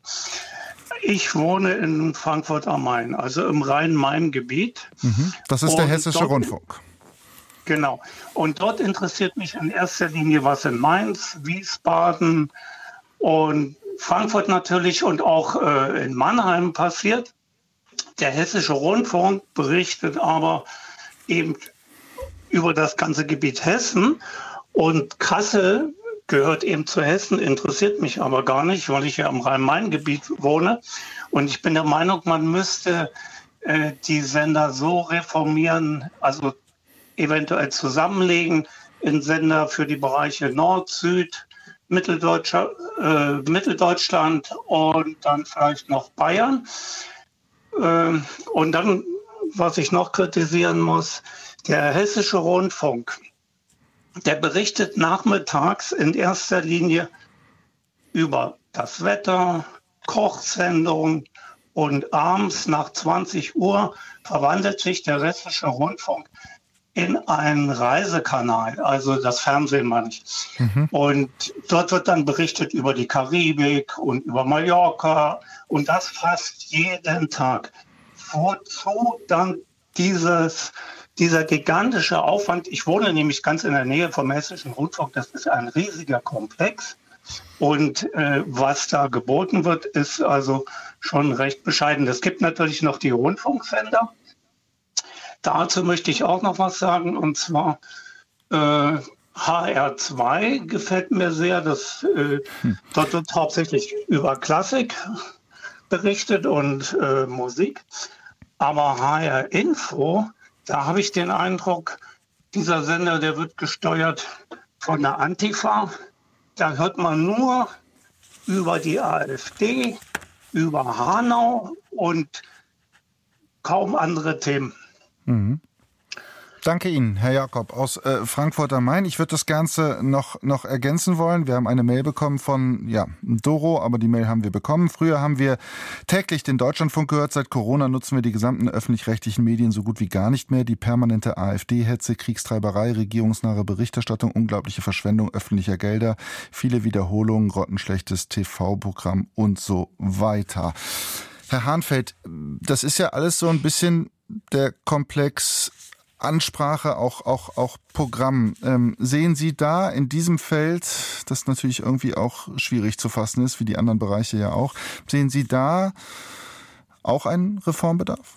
Ich wohne in Frankfurt am Main, also im Rhein-Main-Gebiet. Mhm. Das ist der Hessische Rundfunk. Genau. Und dort interessiert mich in erster Linie, was in Mainz, Wiesbaden und Frankfurt natürlich und auch äh, in Mannheim passiert. Der Hessische Rundfunk berichtet aber eben über das ganze Gebiet Hessen und Kassel gehört eben zu Hessen, interessiert mich aber gar nicht, weil ich ja im Rhein-Main-Gebiet wohne. Und ich bin der Meinung, man müsste äh, die Sender so reformieren, also eventuell zusammenlegen in Sender für die Bereiche Nord, Süd, Mitteldeutscher, äh, Mitteldeutschland und dann vielleicht noch Bayern. Äh, und dann, was ich noch kritisieren muss, der hessische Rundfunk, der berichtet nachmittags in erster Linie über das Wetter, Kochsendungen und abends nach 20 Uhr verwandelt sich der hessische Rundfunk in einen Reisekanal, also das Fernsehen meine ich. Mhm. Und dort wird dann berichtet über die Karibik und über Mallorca und das fast jeden Tag. Wozu dann dieses, dieser gigantische Aufwand? Ich wohne nämlich ganz in der Nähe vom Hessischen Rundfunk, das ist ein riesiger Komplex. Und äh, was da geboten wird, ist also schon recht bescheiden. Es gibt natürlich noch die Rundfunksender Dazu möchte ich auch noch was sagen und zwar äh, HR2 gefällt mir sehr. Das, äh, hm. Dort wird hauptsächlich über Klassik berichtet und äh, Musik. Aber HR Info, da habe ich den Eindruck, dieser Sender, der wird gesteuert von der Antifa. Da hört man nur über die AfD, über Hanau und kaum andere Themen. Mhm. Danke Ihnen, Herr Jakob aus äh, Frankfurt am Main. Ich würde das Ganze noch, noch ergänzen wollen. Wir haben eine Mail bekommen von ja, Doro, aber die Mail haben wir bekommen. Früher haben wir täglich den Deutschlandfunk gehört. Seit Corona nutzen wir die gesamten öffentlich-rechtlichen Medien so gut wie gar nicht mehr. Die permanente AfD-Hetze, Kriegstreiberei, regierungsnahe Berichterstattung, unglaubliche Verschwendung öffentlicher Gelder, viele Wiederholungen, grottenschlechtes TV-Programm und so weiter. Herr Hahnfeld, das ist ja alles so ein bisschen der Komplex Ansprache, auch, auch, auch Programm. Ähm, sehen Sie da in diesem Feld das natürlich irgendwie auch schwierig zu fassen ist, wie die anderen Bereiche ja auch. Sehen Sie da auch einen Reformbedarf?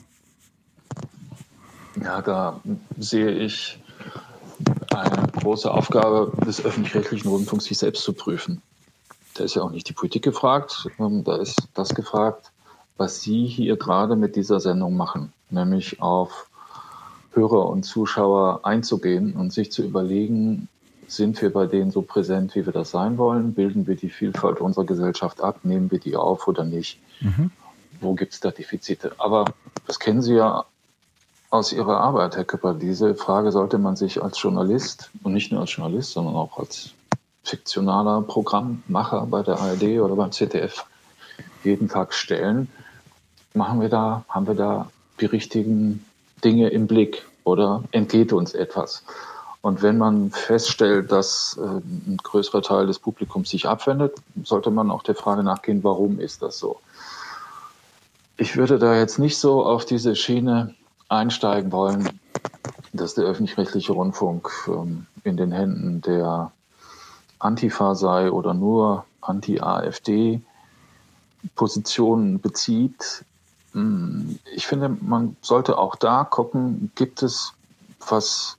Ja, da sehe ich eine große Aufgabe des öffentlich-rechtlichen Rundfunks, sich selbst zu prüfen. Da ist ja auch nicht die Politik gefragt, da ist das gefragt, was Sie hier gerade mit dieser Sendung machen, nämlich auf Hörer und Zuschauer einzugehen und sich zu überlegen, sind wir bei denen so präsent, wie wir das sein wollen? Bilden wir die Vielfalt unserer Gesellschaft ab? Nehmen wir die auf oder nicht? Mhm. Wo gibt es da Defizite? Aber das kennen Sie ja aus Ihrer Arbeit, Herr Köpper. Diese Frage sollte man sich als Journalist und nicht nur als Journalist, sondern auch als fiktionaler Programmmacher bei der ARD oder beim ZDF jeden Tag stellen. Machen wir da, haben wir da die richtigen Dinge im Blick oder entgeht uns etwas? Und wenn man feststellt, dass äh, ein größerer Teil des Publikums sich abwendet, sollte man auch der Frage nachgehen, warum ist das so? Ich würde da jetzt nicht so auf diese Schiene einsteigen wollen, dass der öffentlich-rechtliche Rundfunk ähm, in den Händen der Antifa sei oder nur Anti-AfD Positionen bezieht. Hm, ich finde, man sollte auch da gucken, gibt es, was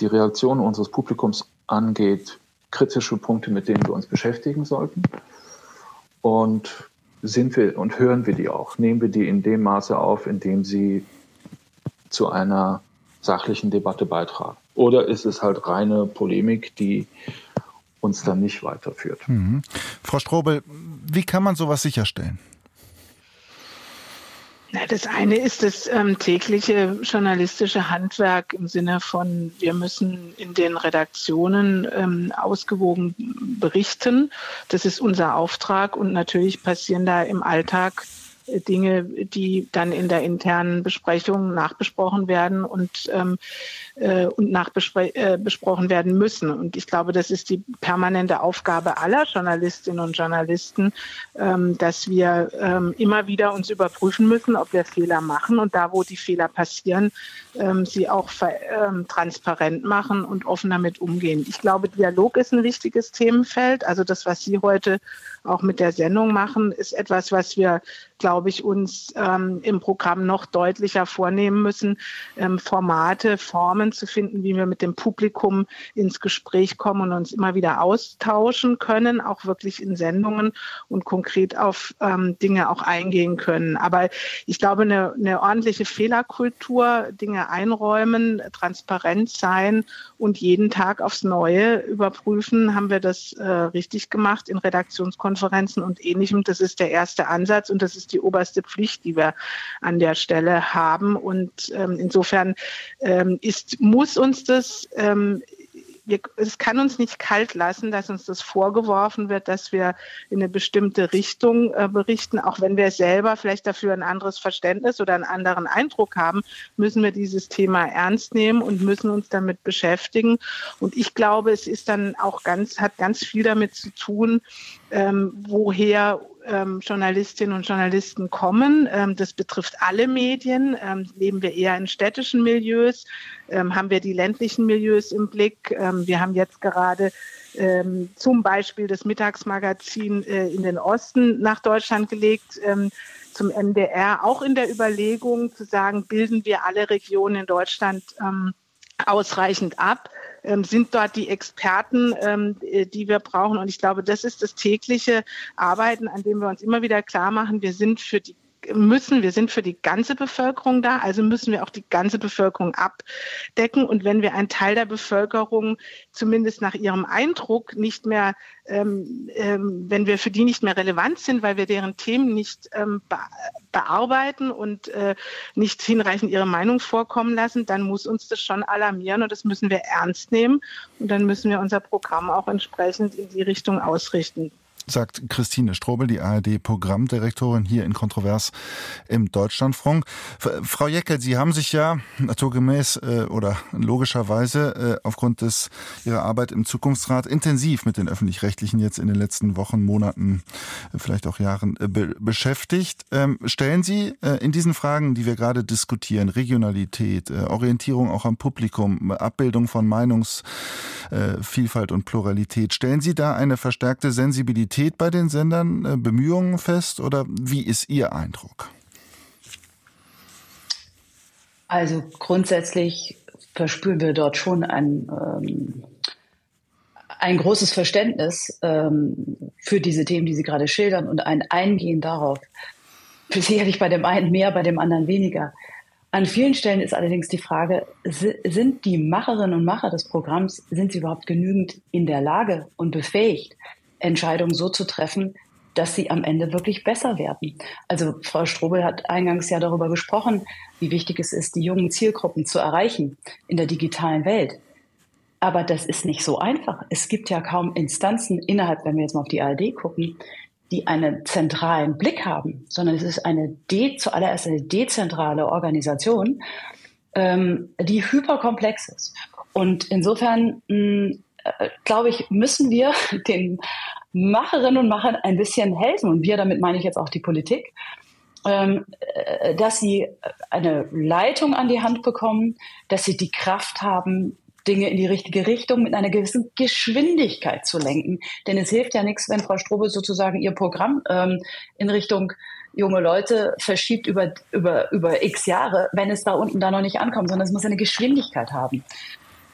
die Reaktion unseres Publikums angeht, kritische Punkte, mit denen wir uns beschäftigen sollten. Und sind wir und hören wir die auch? Nehmen wir die in dem Maße auf, in dem sie zu einer sachlichen Debatte beitragen? Oder ist es halt reine Polemik, die uns dann nicht weiterführt? Mhm. Frau Strobel, wie kann man sowas sicherstellen? Das eine ist das ähm, tägliche journalistische Handwerk im Sinne von, wir müssen in den Redaktionen ähm, ausgewogen berichten. Das ist unser Auftrag und natürlich passieren da im Alltag Dinge, die dann in der internen Besprechung nachbesprochen werden und, ähm, äh, und nachbesprochen äh, werden müssen. Und ich glaube, das ist die permanente Aufgabe aller Journalistinnen und Journalisten, ähm, dass wir ähm, immer wieder uns überprüfen müssen, ob wir Fehler machen und da, wo die Fehler passieren, ähm, sie auch ähm, transparent machen und offen damit umgehen. Ich glaube, Dialog ist ein wichtiges Themenfeld. Also das, was Sie heute auch mit der Sendung machen, ist etwas, was wir, glaube ich, uns ähm, im Programm noch deutlicher vornehmen müssen, ähm, Formate, Formen zu finden, wie wir mit dem Publikum ins Gespräch kommen und uns immer wieder austauschen können, auch wirklich in Sendungen und konkret auf ähm, Dinge auch eingehen können. Aber ich glaube, eine, eine ordentliche Fehlerkultur, Dinge einräumen, transparent sein und jeden Tag aufs Neue überprüfen, haben wir das äh, richtig gemacht in Redaktionskonferenzen Konferenzen und ähnlichem. Das ist der erste Ansatz und das ist die oberste Pflicht, die wir an der Stelle haben. Und ähm, insofern ähm, ist, muss uns das ähm, wir, es kann uns nicht kalt lassen, dass uns das vorgeworfen wird, dass wir in eine bestimmte Richtung äh, berichten. Auch wenn wir selber vielleicht dafür ein anderes Verständnis oder einen anderen Eindruck haben, müssen wir dieses Thema ernst nehmen und müssen uns damit beschäftigen. Und ich glaube, es ist dann auch ganz, hat ganz viel damit zu tun, ähm, woher ähm, Journalistinnen und Journalisten kommen. Ähm, das betrifft alle Medien. Ähm, leben wir eher in städtischen Milieus? Ähm, haben wir die ländlichen Milieus im Blick? Ähm, wir haben jetzt gerade ähm, zum Beispiel das Mittagsmagazin äh, in den Osten nach Deutschland gelegt zum MDR, auch in der Überlegung zu sagen, bilden wir alle Regionen in Deutschland ausreichend ab ähm, sind dort die Experten, ähm, äh, die wir brauchen. Und ich glaube, das ist das tägliche Arbeiten, an dem wir uns immer wieder klar machen, wir sind für die müssen, wir sind für die ganze Bevölkerung da, also müssen wir auch die ganze Bevölkerung abdecken. Und wenn wir einen Teil der Bevölkerung zumindest nach ihrem Eindruck nicht mehr, ähm, ähm, wenn wir für die nicht mehr relevant sind, weil wir deren Themen nicht ähm, be bearbeiten und äh, nicht hinreichend ihre Meinung vorkommen lassen, dann muss uns das schon alarmieren und das müssen wir ernst nehmen. Und dann müssen wir unser Programm auch entsprechend in die Richtung ausrichten. Sagt Christine Strobel, die ARD-Programmdirektorin hier in Kontrovers im Deutschlandfunk. Frau Jeckel, Sie haben sich ja naturgemäß äh, oder logischerweise äh, aufgrund des Ihrer Arbeit im Zukunftsrat intensiv mit den Öffentlich-Rechtlichen jetzt in den letzten Wochen, Monaten, äh, vielleicht auch Jahren be beschäftigt. Ähm, stellen Sie in diesen Fragen, die wir gerade diskutieren, Regionalität, Orientierung auch am Publikum, Abbildung von Meinungsvielfalt und Pluralität, stellen Sie da eine verstärkte Sensibilität bei den Sendern, äh, Bemühungen fest oder wie ist Ihr Eindruck? Also grundsätzlich verspüren wir dort schon ein, ähm, ein großes Verständnis ähm, für diese Themen, die Sie gerade schildern und ein Eingehen darauf. Sicherlich bei dem einen mehr, bei dem anderen weniger. An vielen Stellen ist allerdings die Frage, sind die Macherinnen und Macher des Programms, sind sie überhaupt genügend in der Lage und befähigt, Entscheidungen so zu treffen, dass sie am Ende wirklich besser werden. Also Frau Strobel hat eingangs ja darüber gesprochen, wie wichtig es ist, die jungen Zielgruppen zu erreichen in der digitalen Welt. Aber das ist nicht so einfach. Es gibt ja kaum Instanzen innerhalb, wenn wir jetzt mal auf die ARD gucken, die einen zentralen Blick haben, sondern es ist eine de, zuallererst eine dezentrale Organisation, ähm, die hyperkomplex ist. Und insofern mh, hm, glaube ich, müssen wir <laughs> den Macherinnen und Machern ein bisschen helfen. Und wir, damit meine ich jetzt auch die Politik, ähm, äh, dass sie eine Leitung an die Hand bekommen, dass sie die Kraft haben, Dinge in die richtige Richtung mit einer gewissen Geschwindigkeit zu lenken. Denn es hilft ja nichts, wenn Frau Strobe sozusagen ihr Programm ähm, in Richtung junge Leute verschiebt über, über, über x Jahre, wenn es da unten da noch nicht ankommt, sondern es muss eine Geschwindigkeit haben.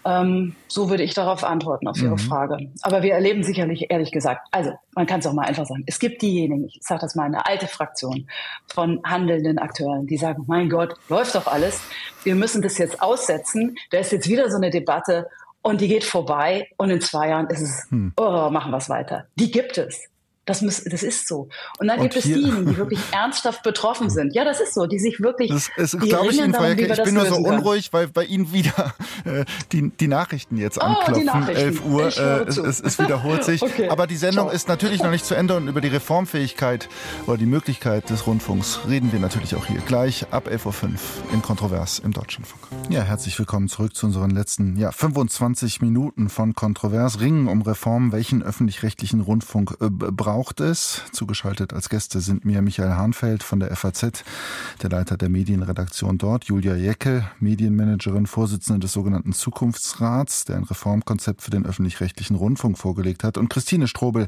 Ähm, so würde ich darauf antworten, auf Ihre mhm. Frage. Aber wir erleben sicherlich, ehrlich gesagt, also man kann es auch mal einfach sagen, es gibt diejenigen, ich sage das mal, eine alte Fraktion von handelnden Akteuren, die sagen, mein Gott, läuft doch alles, wir müssen das jetzt aussetzen, da ist jetzt wieder so eine Debatte und die geht vorbei und in zwei Jahren ist es, hm. oh, machen wir es weiter. Die gibt es. Das, muss, das ist so. Und dann und gibt es diejenigen, die <laughs> wirklich ernsthaft betroffen sind. Ja, das ist so, die sich wirklich. Das ist, glaube ich, Ihnen, darum, ich bin nur so unruhig, weil bei Ihnen wieder <laughs> äh, die, die Nachrichten jetzt oh, anklopfen. Nachrichten. 11 Uhr, äh, es, es, es, wiederholt sich. <laughs> okay. Aber die Sendung Ciao. ist natürlich noch nicht zu Ende und über die Reformfähigkeit oder die Möglichkeit des Rundfunks reden wir natürlich auch hier gleich ab 11.05 Uhr in Kontrovers im Deutschlandfunk. Ja, herzlich willkommen zurück zu unseren letzten ja, 25 Minuten von Kontrovers. Ringen um Reform, welchen öffentlich-rechtlichen Rundfunk äh, braucht braucht es. Zugeschaltet als Gäste sind mir Michael Hahnfeld von der FAZ, der Leiter der Medienredaktion dort, Julia Jeckel, Medienmanagerin, Vorsitzende des sogenannten Zukunftsrats, der ein Reformkonzept für den öffentlich-rechtlichen Rundfunk vorgelegt hat, und Christine Strobel,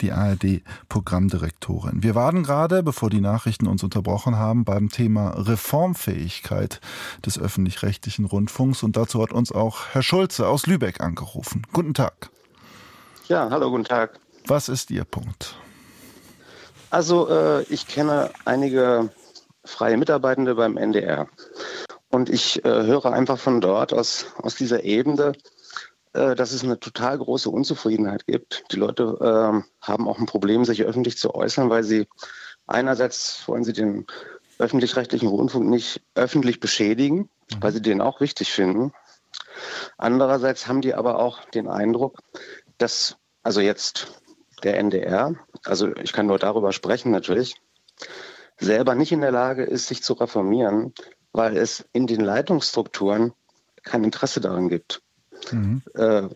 die ARD-Programmdirektorin. Wir waren gerade, bevor die Nachrichten uns unterbrochen haben, beim Thema Reformfähigkeit des öffentlich-rechtlichen Rundfunks und dazu hat uns auch Herr Schulze aus Lübeck angerufen. Guten Tag. Ja, hallo, guten Tag. Was ist Ihr Punkt? Also äh, ich kenne einige freie Mitarbeitende beim NDR und ich äh, höre einfach von dort aus, aus dieser Ebene, äh, dass es eine total große Unzufriedenheit gibt. Die Leute ähm, haben auch ein Problem, sich öffentlich zu äußern, weil sie einerseits wollen sie den öffentlich-rechtlichen Rundfunk nicht öffentlich beschädigen, mhm. weil sie den auch wichtig finden. Andererseits haben die aber auch den Eindruck, dass also jetzt der NDR, also ich kann nur darüber sprechen natürlich, selber nicht in der Lage ist, sich zu reformieren, weil es in den Leitungsstrukturen kein Interesse daran gibt. Mhm. Äh,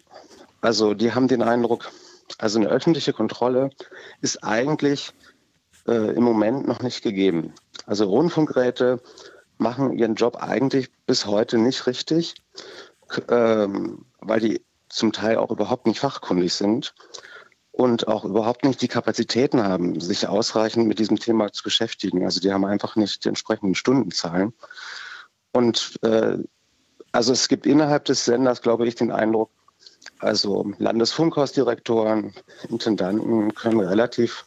also die haben den Eindruck, also eine öffentliche Kontrolle ist eigentlich äh, im Moment noch nicht gegeben. Also Rundfunkräte machen ihren Job eigentlich bis heute nicht richtig, ähm, weil die zum Teil auch überhaupt nicht fachkundig sind und auch überhaupt nicht die Kapazitäten haben, sich ausreichend mit diesem Thema zu beschäftigen. Also die haben einfach nicht die entsprechenden Stundenzahlen. Und äh, also es gibt innerhalb des Senders, glaube ich, den Eindruck, also Landesfunkhausdirektoren, Intendanten können relativ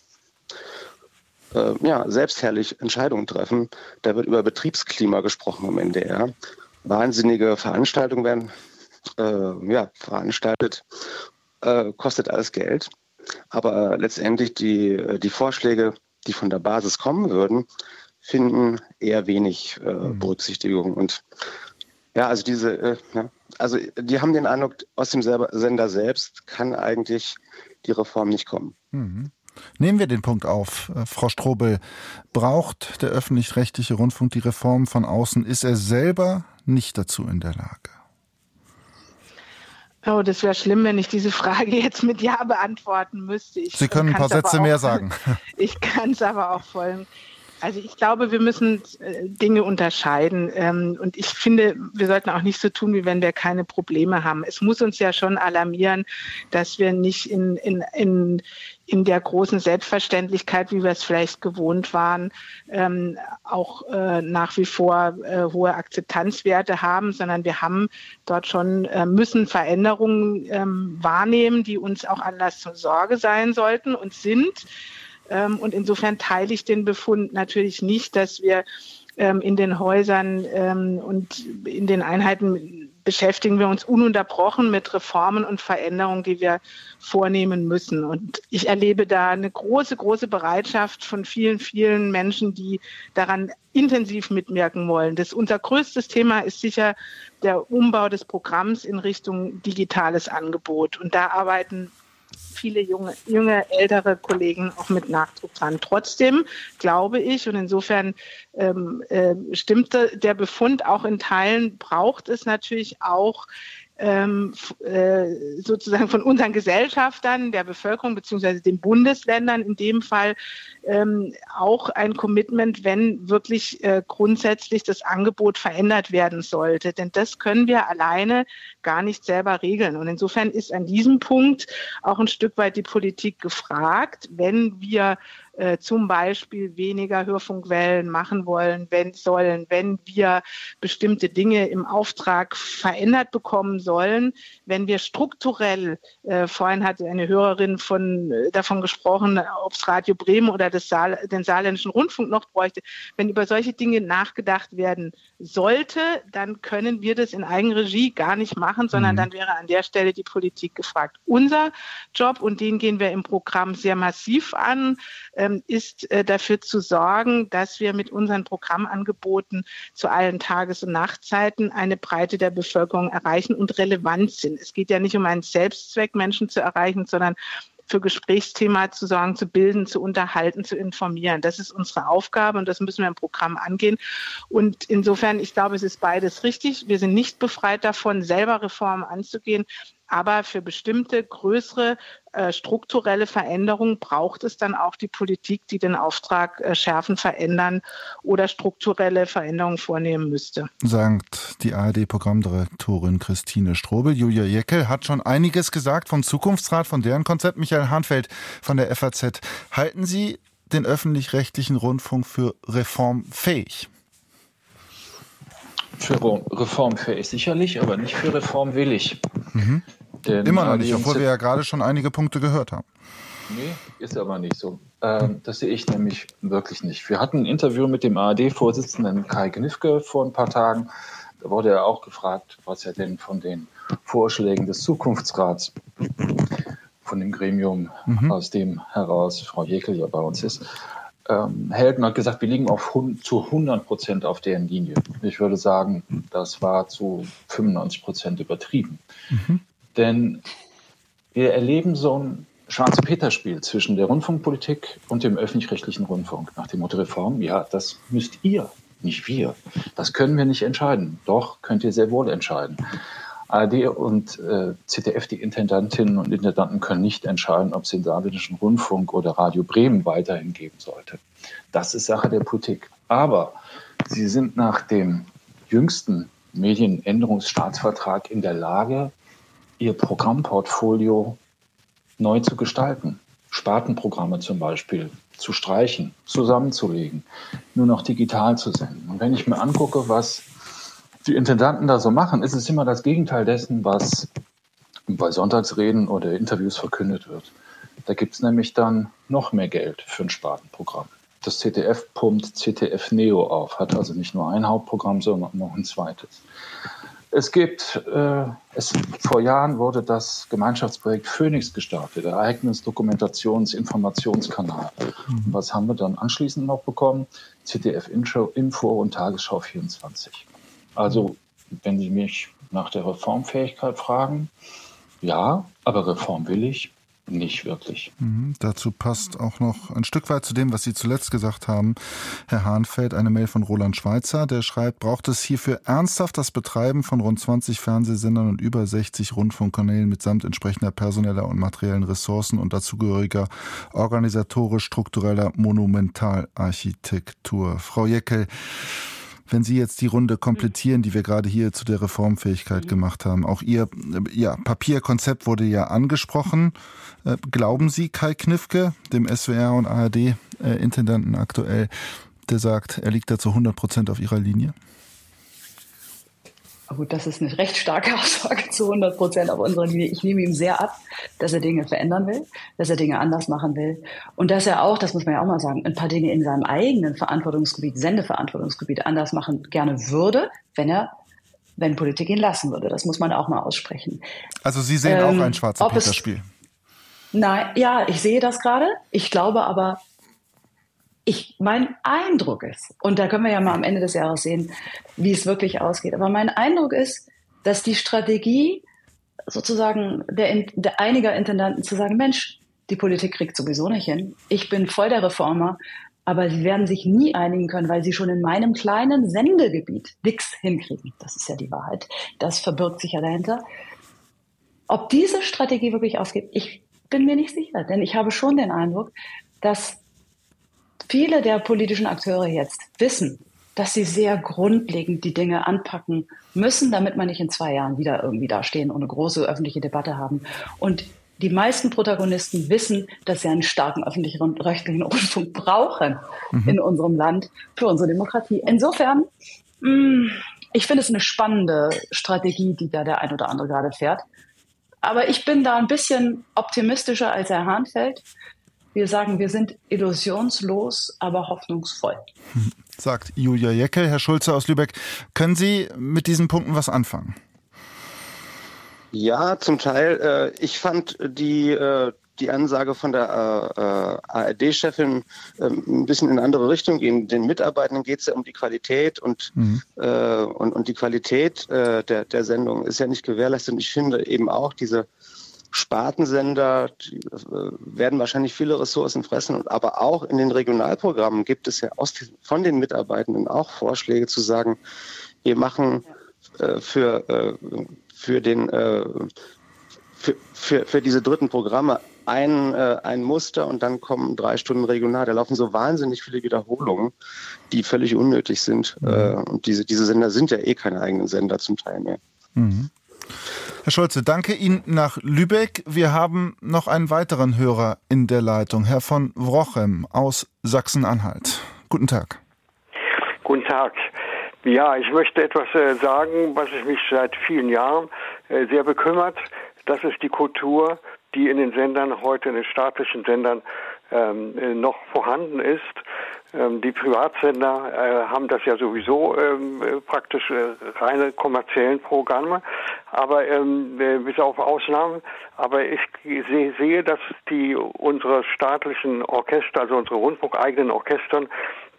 äh, ja, selbstherrlich Entscheidungen treffen. Da wird über Betriebsklima gesprochen im NDR. Wahnsinnige Veranstaltungen werden äh, ja, veranstaltet, äh, kostet alles Geld. Aber letztendlich die, äh, die Vorschläge, die von der Basis kommen würden, finden eher wenig äh, mhm. Berücksichtigung. Und ja, also diese, äh, ja, also die haben den Eindruck, aus dem Sender selbst kann eigentlich die Reform nicht kommen. Mhm. Nehmen wir den Punkt auf. Äh, Frau Strobel, braucht der öffentlich-rechtliche Rundfunk die Reform von außen? Ist er selber nicht dazu in der Lage? Oh, das wäre schlimm, wenn ich diese Frage <laughs> jetzt mit Ja beantworten müsste. Ich Sie können ein paar Sätze auch, mehr sagen. <laughs> Ich kann es aber auch folgen. Also ich glaube, wir müssen äh, Dinge unterscheiden. Ähm, und ich finde, wir sollten auch nicht so tun, wie wenn wir keine Probleme haben. Es muss uns ja schon alarmieren, dass wir nicht in, in, in, in der großen Selbstverständlichkeit, wie wir es vielleicht gewohnt waren, ähm, auch äh, nach wie vor äh, hohe Akzeptanzwerte haben, sondern wir haben dort schon, äh, müssen Veränderungen ähm, wahrnehmen, die uns auch Anlass zur Sorge sein sollten und sind. Ähm, und insofern teile ich den Befund natürlich nicht, dass wir ähm, in den Häusern ähm, und in den Einheiten beschäftigen wir uns ununterbrochen mit Reformen und Veränderungen, die wir vornehmen müssen. Und ich erlebe da eine große, große Bereitschaft von vielen, vielen Menschen, die daran intensiv mitwirken wollen. Das unser größtes Thema ist sicher der Umbau des Programms in Richtung digitales Angebot. Und da arbeiten viele junge, junge, ältere Kollegen auch mit Nachdruck dran. Trotzdem glaube ich, und insofern ähm, äh, stimmte der Befund auch in Teilen, braucht es natürlich auch ähm, äh, sozusagen von unseren Gesellschaftern, der Bevölkerung beziehungsweise den Bundesländern in dem Fall ähm, auch ein Commitment, wenn wirklich äh, grundsätzlich das Angebot verändert werden sollte. Denn das können wir alleine gar nicht selber regeln. Und insofern ist an diesem Punkt auch ein Stück weit die Politik gefragt, wenn wir äh, zum Beispiel weniger Hörfunkwellen machen wollen, wenn sollen, wenn wir bestimmte Dinge im Auftrag verändert bekommen sollen, wenn wir strukturell, äh, vorhin hatte eine Hörerin von, äh, davon gesprochen, ob es Radio Bremen oder das Saal, den saarländischen Rundfunk noch bräuchte, wenn über solche Dinge nachgedacht werden sollte, dann können wir das in Eigenregie gar nicht machen, sondern mhm. dann wäre an der Stelle die Politik gefragt. Unser Job, und den gehen wir im Programm sehr massiv an, ähm, ist äh, dafür zu sorgen, dass wir mit unseren Programmangeboten zu allen Tages- und Nachtzeiten eine Breite der Bevölkerung erreichen und relevant sind. Es geht ja nicht um einen Selbstzweck, Menschen zu erreichen, sondern für Gesprächsthema zu sorgen, zu bilden, zu unterhalten, zu informieren. Das ist unsere Aufgabe und das müssen wir im Programm angehen. Und insofern, ich glaube, es ist beides richtig. Wir sind nicht befreit davon, selber Reformen anzugehen. Aber für bestimmte größere äh, strukturelle Veränderungen braucht es dann auch die Politik, die den Auftrag äh, schärfen, verändern oder strukturelle Veränderungen vornehmen müsste. Sagt die ARD-Programmdirektorin Christine Strobel. Julia Jeckel hat schon einiges gesagt vom Zukunftsrat, von deren Konzept. Michael Hahnfeld von der FAZ. Halten Sie den öffentlich-rechtlichen Rundfunk für reformfähig? Für reformfähig sicherlich, aber nicht für reformwillig. Mhm. Denn Immer noch nicht, obwohl wir ja gerade schon einige Punkte gehört haben. Nee, ist aber nicht so. Ähm, das sehe ich nämlich wirklich nicht. Wir hatten ein Interview mit dem ARD-Vorsitzenden Kai Gnifke vor ein paar Tagen. Da wurde er auch gefragt, was er denn von den Vorschlägen des Zukunftsrats, von dem Gremium, mhm. aus dem heraus Frau Jekel ja bei uns ist, ähm, hält und hat gesagt, wir liegen auf, zu 100 Prozent auf deren Linie. Ich würde sagen, das war zu 95 Prozent übertrieben. Mhm. Denn wir erleben so ein Schwarze-Peter-Spiel zwischen der Rundfunkpolitik und dem öffentlich-rechtlichen Rundfunk. Nach dem Motto Reform, ja, das müsst ihr, nicht wir. Das können wir nicht entscheiden. Doch könnt ihr sehr wohl entscheiden. ARD und äh, ZDF, die Intendantinnen und Intendanten, können nicht entscheiden, ob es den saarländischen Rundfunk oder Radio Bremen weiterhin geben sollte. Das ist Sache der Politik. Aber sie sind nach dem jüngsten Medienänderungsstaatsvertrag in der Lage, ihr Programmportfolio neu zu gestalten. Spartenprogramme zum Beispiel zu streichen, zusammenzulegen, nur noch digital zu senden. Und wenn ich mir angucke, was die Intendanten da so machen, ist es immer das Gegenteil dessen, was bei Sonntagsreden oder Interviews verkündet wird. Da gibt es nämlich dann noch mehr Geld für ein Spartenprogramm. Das ZDF pumpt ZDF Neo auf, hat also nicht nur ein Hauptprogramm, sondern noch ein zweites. Es gibt, äh, es, vor Jahren wurde das Gemeinschaftsprojekt Phoenix gestartet, Ereignis-, Dokumentations-, Informationskanal. Mhm. Was haben wir dann anschließend noch bekommen? ZDF Info, Info und Tagesschau 24. Also, wenn Sie mich nach der Reformfähigkeit fragen, ja, aber reformwillig nicht wirklich. Mhm, dazu passt auch noch ein Stück weit zu dem, was Sie zuletzt gesagt haben, Herr Hahnfeld, eine Mail von Roland Schweitzer, der schreibt, braucht es hierfür ernsthaft das Betreiben von rund 20 Fernsehsendern und über 60 Rundfunkkanälen mitsamt entsprechender personeller und materiellen Ressourcen und dazugehöriger organisatorisch-struktureller Monumentalarchitektur. Frau Jeckel, wenn Sie jetzt die Runde komplettieren, die wir gerade hier zu der Reformfähigkeit mhm. gemacht haben, auch Ihr ja, Papierkonzept wurde ja angesprochen. Äh, glauben Sie Kai Knifke, dem SWR und ARD-Intendanten aktuell, der sagt, er liegt da zu 100 Prozent auf Ihrer Linie? Gut, das ist eine recht starke <laughs> Aussage zu 100 Prozent auf unserer Linie. Ich nehme ihm sehr ab, dass er Dinge verändern will, dass er Dinge anders machen will und dass er auch, das muss man ja auch mal sagen, ein paar Dinge in seinem eigenen Verantwortungsgebiet, Sendeverantwortungsgebiet anders machen gerne würde, wenn er wenn Politik ihn lassen würde. Das muss man auch mal aussprechen. Also Sie sehen ähm, auch ein schwarzer Peter-Spiel. Nein, ja, ich sehe das gerade. Ich glaube aber, ich, mein Eindruck ist, und da können wir ja mal am Ende des Jahres sehen, wie es wirklich ausgeht, aber mein Eindruck ist, dass die Strategie sozusagen der, der einiger Intendanten zu sagen, Mensch, die Politik kriegt sowieso nicht hin. Ich bin voll der Reformer, aber sie werden sich nie einigen können, weil sie schon in meinem kleinen Sendegebiet nichts hinkriegen. Das ist ja die Wahrheit. Das verbirgt sich ja dahinter. Ob diese Strategie wirklich ausgeht, ich bin mir nicht sicher, denn ich habe schon den Eindruck, dass viele der politischen Akteure jetzt wissen, dass sie sehr grundlegend die Dinge anpacken müssen, damit man nicht in zwei Jahren wieder irgendwie dastehen und eine große öffentliche Debatte haben. Und die meisten Protagonisten wissen, dass sie einen starken öffentlichen rechtlichen <laughs> Rundfunk brauchen mhm. in unserem Land für unsere Demokratie. Insofern, mh, mm, ich finde es eine spannende Strategie, die da der ein oder andere gerade fährt. Aber ich bin da ein bisschen optimistischer als Herr Hahnfeld. Wir sagen, wir sind illusionslos, aber hoffnungsvoll. Sagt Julia Jeckel. Herr Schulze aus Lübeck, können Sie mit diesen Punkten was anfangen? Ja, zum Teil. Äh, ich fand die, äh, die Ansage von der äh, ARD-Chefin ein bisschen in eine andere Richtung gehen. Den Mitarbeitenden geht es ja um die Qualität und, mhm. und, und die Qualität der, der Sendung ist ja nicht gewährleistet. Und ich finde eben auch diese Spartensender die, äh, werden wahrscheinlich viele Ressourcen fressen, aber auch in den Regionalprogrammen gibt es ja aus, von den Mitarbeitenden auch Vorschläge zu sagen, wir machen äh, für, äh, für, den, äh, für, für, für diese dritten Programme ein, äh, ein Muster und dann kommen drei Stunden regional. Da laufen so wahnsinnig viele Wiederholungen, die völlig unnötig sind. Mhm. Äh, und diese, diese Sender sind ja eh keine eigenen Sender zum Teil mehr. Mhm. Herr Scholze, danke Ihnen nach Lübeck. Wir haben noch einen weiteren Hörer in der Leitung, Herr von Wrochem aus Sachsen-Anhalt. Guten Tag. Guten Tag. Ja, ich möchte etwas äh, sagen, was mich seit vielen Jahren äh, sehr bekümmert. Das ist die Kultur, die in den Sendern, heute in den staatlichen Sendern, ähm, äh, noch vorhanden ist. Ähm, die Privatsender äh, haben das ja sowieso ähm, äh, praktisch äh, reine kommerziellen Programme, aber ähm, äh, bis auf Ausnahmen. Aber ich sehe, sehe, dass die unsere staatlichen Orchester, also unsere rundfunkeigenen Orchestern,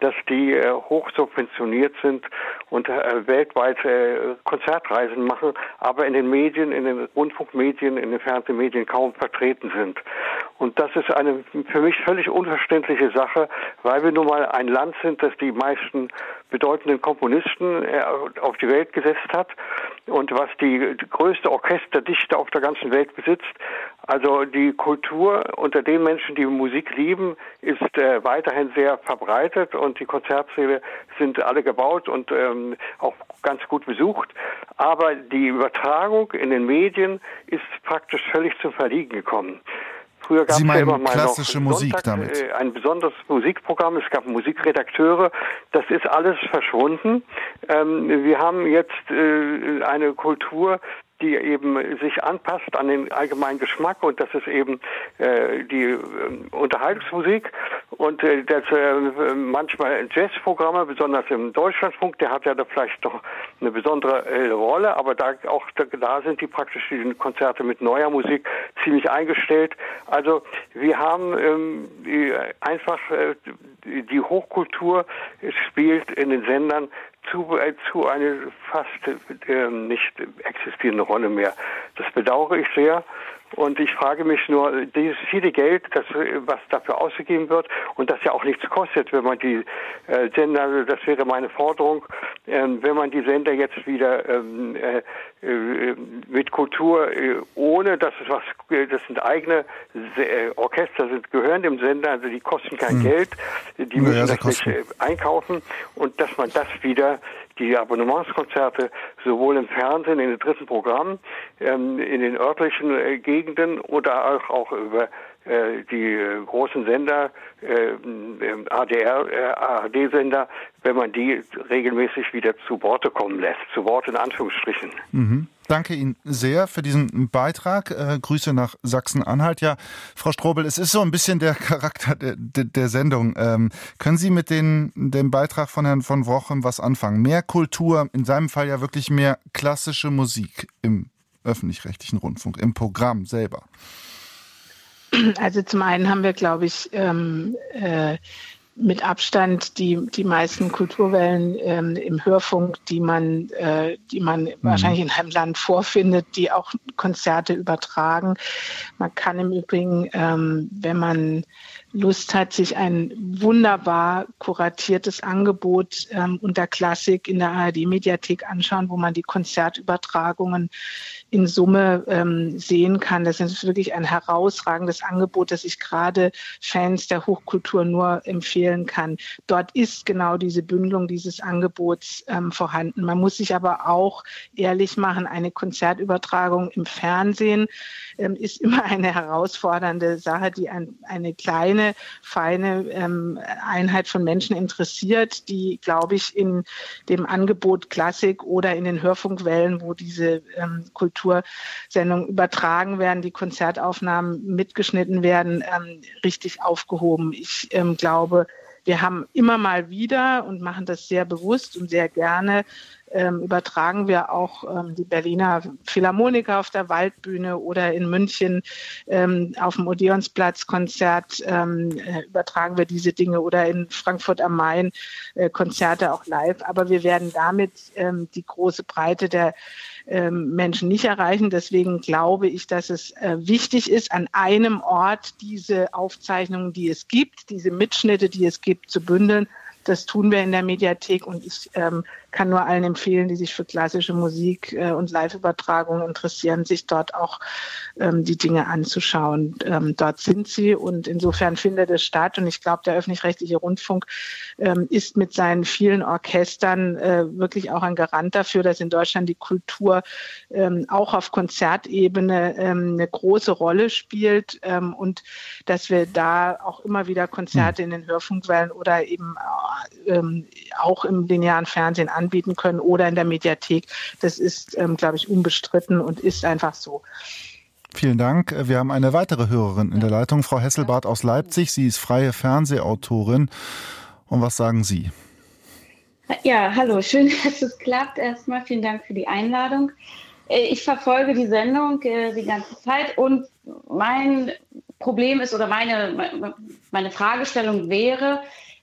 dass die äh, hoch subventioniert sind und äh, weltweit äh, Konzertreisen machen, aber in den Medien, in den Rundfunkmedien, in den Fernsehmedien kaum vertreten sind. Und das ist eine für mich völlig unverständliche Sache, weil wir nun mal ein Land sind, das die meisten bedeutenden Komponisten äh, auf die Welt gesetzt hat und was die, die größte Orchesterdichte auf der ganzen Welt besitzt. Also die Kultur unter den Menschen, die Musik lieben, ist äh, weiterhin sehr verbreitet und die Konzertsäle sind alle gebaut und ähm, auch ganz gut besucht. Aber die Übertragung in den Medien ist praktisch völlig zum Verliegen gekommen. Früher gab es ja immer mal klassische noch Musik Sonntag, damit. Äh, ein besonderes Musikprogramm, es gab Musikredakteure, das ist alles verschwunden. Ähm, wir haben jetzt äh, eine Kultur, die eben sich anpasst an den allgemeinen Geschmack und das ist eben äh, die äh, Unterhaltungsmusik und äh, das äh, manchmal Jazzprogramme, besonders im Deutschlandfunk, der hat ja da vielleicht doch eine besondere äh, Rolle, aber da auch da, sind die praktisch die Konzerte mit neuer Musik ziemlich eingestellt. Also wir haben ähm, die, einfach äh, die Hochkultur spielt in den Sendern zu, äh, zu eine fast äh, nicht existierende Rolle mehr. Das bedauere ich sehr Und ich frage mich nur, dieses viele Geld, das, was dafür ausgegeben wird und das ja auch nichts kostet, wenn man die äh, Sender, das wäre meine Forderung, äh, wenn man die Sender jetzt wieder ähm, äh, äh, mit Kultur, äh, ohne dass es was, das sind eigene äh, Orchester, sind gehören dem Sender, also die kosten kein hm. Geld, die müssen ja, das nicht einkaufen und dass man das wieder die Abonnementskonzerte sowohl im Fernsehen, in den dritten Programmen, ähm, in den örtlichen äh, Gegenden oder auch, auch über äh, die äh, großen Sender, äh, ADR, ARD-Sender, wenn man die regelmäßig wieder zu Worte kommen lässt, zu Wort in Anführungsstrichen. Mhm. Danke Ihnen sehr für diesen Beitrag. Äh, Grüße nach Sachsen-Anhalt. Ja, Frau Strobel, es ist so ein bisschen der Charakter der, der, der Sendung. Ähm, können Sie mit den, dem Beitrag von Herrn von Wrochem was anfangen? Mehr Kultur, in seinem Fall ja wirklich mehr klassische Musik im öffentlich-rechtlichen Rundfunk, im Programm selber. Also zum einen haben wir, glaube ich, ähm, äh, mit Abstand die, die meisten Kulturwellen ähm, im Hörfunk, die man, äh, die man mhm. wahrscheinlich in einem Land vorfindet, die auch Konzerte übertragen. Man kann im Übrigen, ähm, wenn man Lust hat, sich ein wunderbar kuratiertes Angebot ähm, unter Klassik in der ARD-Mediathek anschauen, wo man die Konzertübertragungen in Summe ähm, sehen kann. Das ist wirklich ein herausragendes Angebot, das ich gerade Fans der Hochkultur nur empfehlen kann. Dort ist genau diese Bündelung dieses Angebots ähm, vorhanden. Man muss sich aber auch ehrlich machen, eine Konzertübertragung im Fernsehen ähm, ist <laughs> immer eine herausfordernde Sache, die ein, eine kleine, feine ähm, Einheit von Menschen interessiert, die, glaube ich, in dem Angebot Klassik oder in den Hörfunkwellen, wo diese ähm, Kultur Kultursendungen übertragen werden, die Konzertaufnahmen mitgeschnitten werden, ähm, richtig aufgehoben. Ich ähm, glaube, wir haben immer mal wieder und machen das sehr bewusst und sehr gerne ähm, übertragen wir auch ähm, die Berliner Philharmoniker auf der Waldbühne oder in München ähm, auf dem Odeonsplatz Konzert ähm, äh, übertragen wir diese Dinge oder in Frankfurt am Main äh, Konzerte auch live. Aber wir werden damit ähm, die große Breite der ähm, Menschen nicht erreichen. Deswegen glaube ich, dass es äh, wichtig ist, an einem Ort diese Aufzeichnungen, die es gibt, diese Mitschnitte, die es gibt, zu bündeln. Das tun wir in der Mediathek und ich ähm, kann nur allen empfehlen, die sich für klassische Musik äh, und Live-Übertragungen interessieren, sich dort auch ähm, die Dinge anzuschauen. Ähm, dort sind sie und insofern findet es statt. Und ich glaube, der öffentlich-rechtliche Rundfunk ähm, ist mit seinen vielen Orchestern äh, wirklich auch ein Garant dafür, dass in Deutschland die Kultur ähm, auch auf Konzertebene ähm, eine große Rolle spielt ähm, und dass wir da auch immer wieder Konzerte hm. in den Hörfunkwellen oder eben äh, auch im linearen Fernsehen anbieten können oder in der Mediathek. Das ist, ähm, glaube ich, unbestritten und ist einfach so. Vielen Dank. Wir haben eine weitere Hörerin in der Leitung, Frau Hesselbart aus Leipzig. Sie ist freie Fernsehautorin. Und was sagen Sie? Ja, hallo, schön, <laughs> dass es klappt. Erstmal vielen Dank für die Einladung. Äh, ich verfolge die Sendung äh, die ganze Zeit und mein Problem ist oder meine, meine Fragestellung wäre,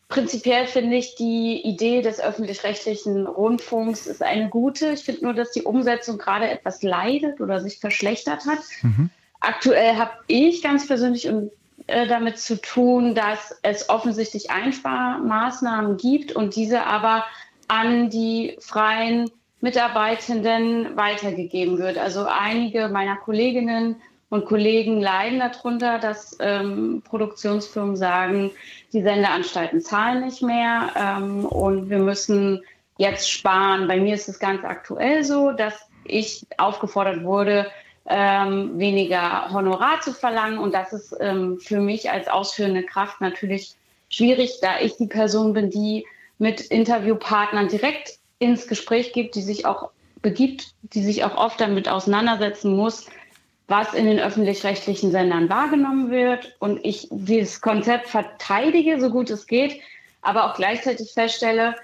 Prinzipiell finde ich die Idee des öffentlich-rechtlichen Rundfunks ist eine gute. Ich finde nur, dass die Umsetzung gerade etwas leidet oder sich verschlechtert hat. Mhm. Aktuell habe ich ganz persönlich und äh, damit zu tun, dass es offensichtlich Einsparmaßnahmen gibt und diese aber an die freien Mitarbeitenden weitergegeben wird. Also einige meiner Kolleginnen und Kollegen leiden darunter, dass ähm, Produktionsfirmen sagen, die Sendeanstalten zahlen nicht mehr ähm, und wir müssen jetzt sparen. Bei mir ist es ganz aktuell so, dass ich aufgefordert wurde, ähm, weniger Honorar zu verlangen und das ist ähm, für mich als ausführende Kraft natürlich schwierig, da ich die Person bin, die mit Interviewpartnern direkt ins Gespräch gibt, die sich auch begibt, die sich auch oft damit auseinandersetzen muss, was in den öffentlich-rechtlichen Sendern wahrgenommen wird und ich dieses Konzept verteidige, so gut es geht, aber auch gleichzeitig feststelle,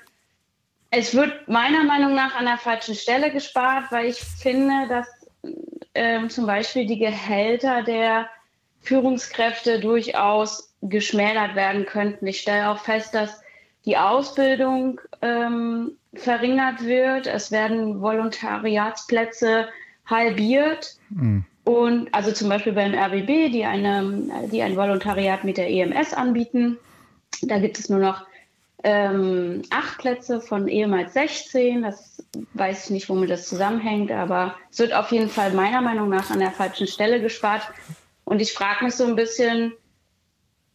es wird meiner Meinung nach an der falschen Stelle gespart, weil ich finde, dass äh, zum Beispiel die Gehälter der Führungskräfte durchaus geschmälert werden könnten. Ich stelle auch fest, dass die Ausbildung ähm, verringert wird. Es werden Volontariatsplätze halbiert. Mhm. Und also zum Beispiel beim RBB, die, eine, die ein Volontariat mit der EMS anbieten, da gibt es nur noch ähm, acht Plätze von ehemals 16. Das weiß ich nicht, womit das zusammenhängt, aber es wird auf jeden Fall meiner Meinung nach an der falschen Stelle gespart. Und ich frage mich so ein bisschen,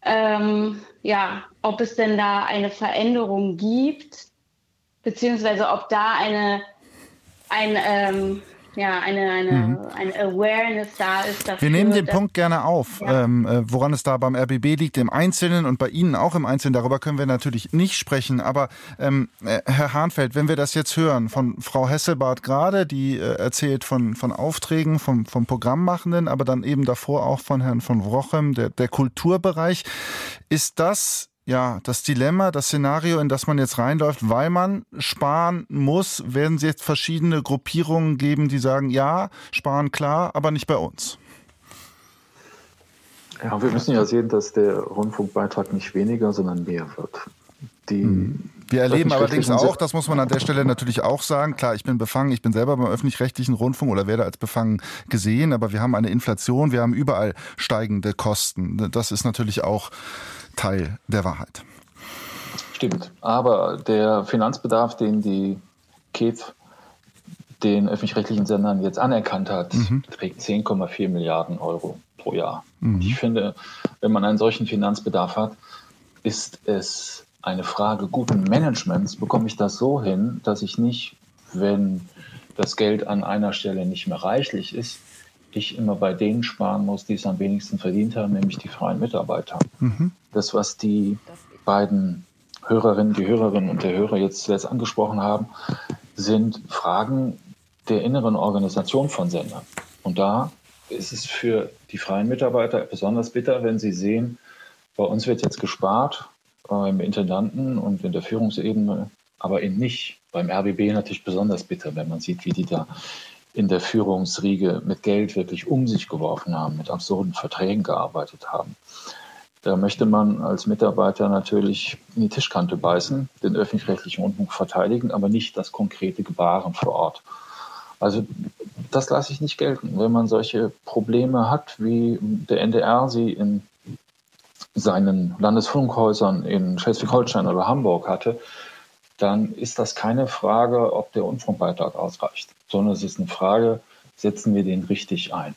ähm, ja, ob es denn da eine Veränderung gibt, beziehungsweise ob da eine, ein, ähm, ja, eine, eine, mhm. eine Awareness da ist dafür. Wir nehmen den Punkt gerne auf, ja. ähm, äh, woran es da beim RBB liegt, im Einzelnen und bei Ihnen auch im Einzelnen. Darüber können wir natürlich nicht sprechen. Aber ähm, äh, Herr Hahnfeld, wenn wir das jetzt hören von Frau Hesselbart gerade, die äh, erzählt von, von Aufträgen vom, vom Programmmachenden, aber dann eben davor auch von Herrn von Wrochem, der, der Kulturbereich, ist das ja, das Dilemma, das Szenario, in das man jetzt reinläuft, weil man sparen muss, werden es jetzt verschiedene Gruppierungen geben, die sagen, ja, sparen klar, aber nicht bei uns. Ja, wir müssen ja sehen, dass der Rundfunkbeitrag nicht weniger, sondern mehr wird. Die hm. wir erleben allerdings auch, das muss man an der Stelle natürlich auch sagen, klar, ich bin befangen, ich bin selber beim öffentlich-rechtlichen Rundfunk oder werde als befangen gesehen, aber wir haben eine Inflation, wir haben überall steigende Kosten. Das ist natürlich auch Teil der Wahrheit. Stimmt. Aber der Finanzbedarf, den die KEF den öffentlich-rechtlichen Sendern jetzt anerkannt hat, mhm. trägt 10,4 Milliarden Euro pro Jahr. Mhm. Ich finde, wenn man einen solchen Finanzbedarf hat, ist es eine Frage guten Managements. Bekomme ich das so hin, dass ich nicht, wenn das Geld an einer Stelle nicht mehr reichlich ist, ich immer bei denen sparen muss, die es am wenigsten verdient haben, nämlich die freien Mitarbeiter. Mhm. Das, was die beiden Hörerinnen, die Hörerinnen und der Hörer jetzt zuletzt angesprochen haben, sind Fragen der inneren Organisation von Sendern. Und da ist es für die freien Mitarbeiter besonders bitter, wenn sie sehen, bei uns wird jetzt gespart, beim Intendanten und in der Führungsebene, aber eben nicht. Beim RBB natürlich besonders bitter, wenn man sieht, wie die da in der Führungsriege mit Geld wirklich um sich geworfen haben, mit absurden Verträgen gearbeitet haben. Da möchte man als Mitarbeiter natürlich in die Tischkante beißen, den öffentlich-rechtlichen Rundfunk verteidigen, aber nicht das konkrete Gebaren vor Ort. Also das lasse ich nicht gelten. Wenn man solche Probleme hat, wie der NDR sie in seinen Landesfunkhäusern in Schleswig-Holstein oder Hamburg hatte, dann ist das keine Frage, ob der Rundfunkbeitrag ausreicht, sondern es ist eine Frage, setzen wir den richtig ein.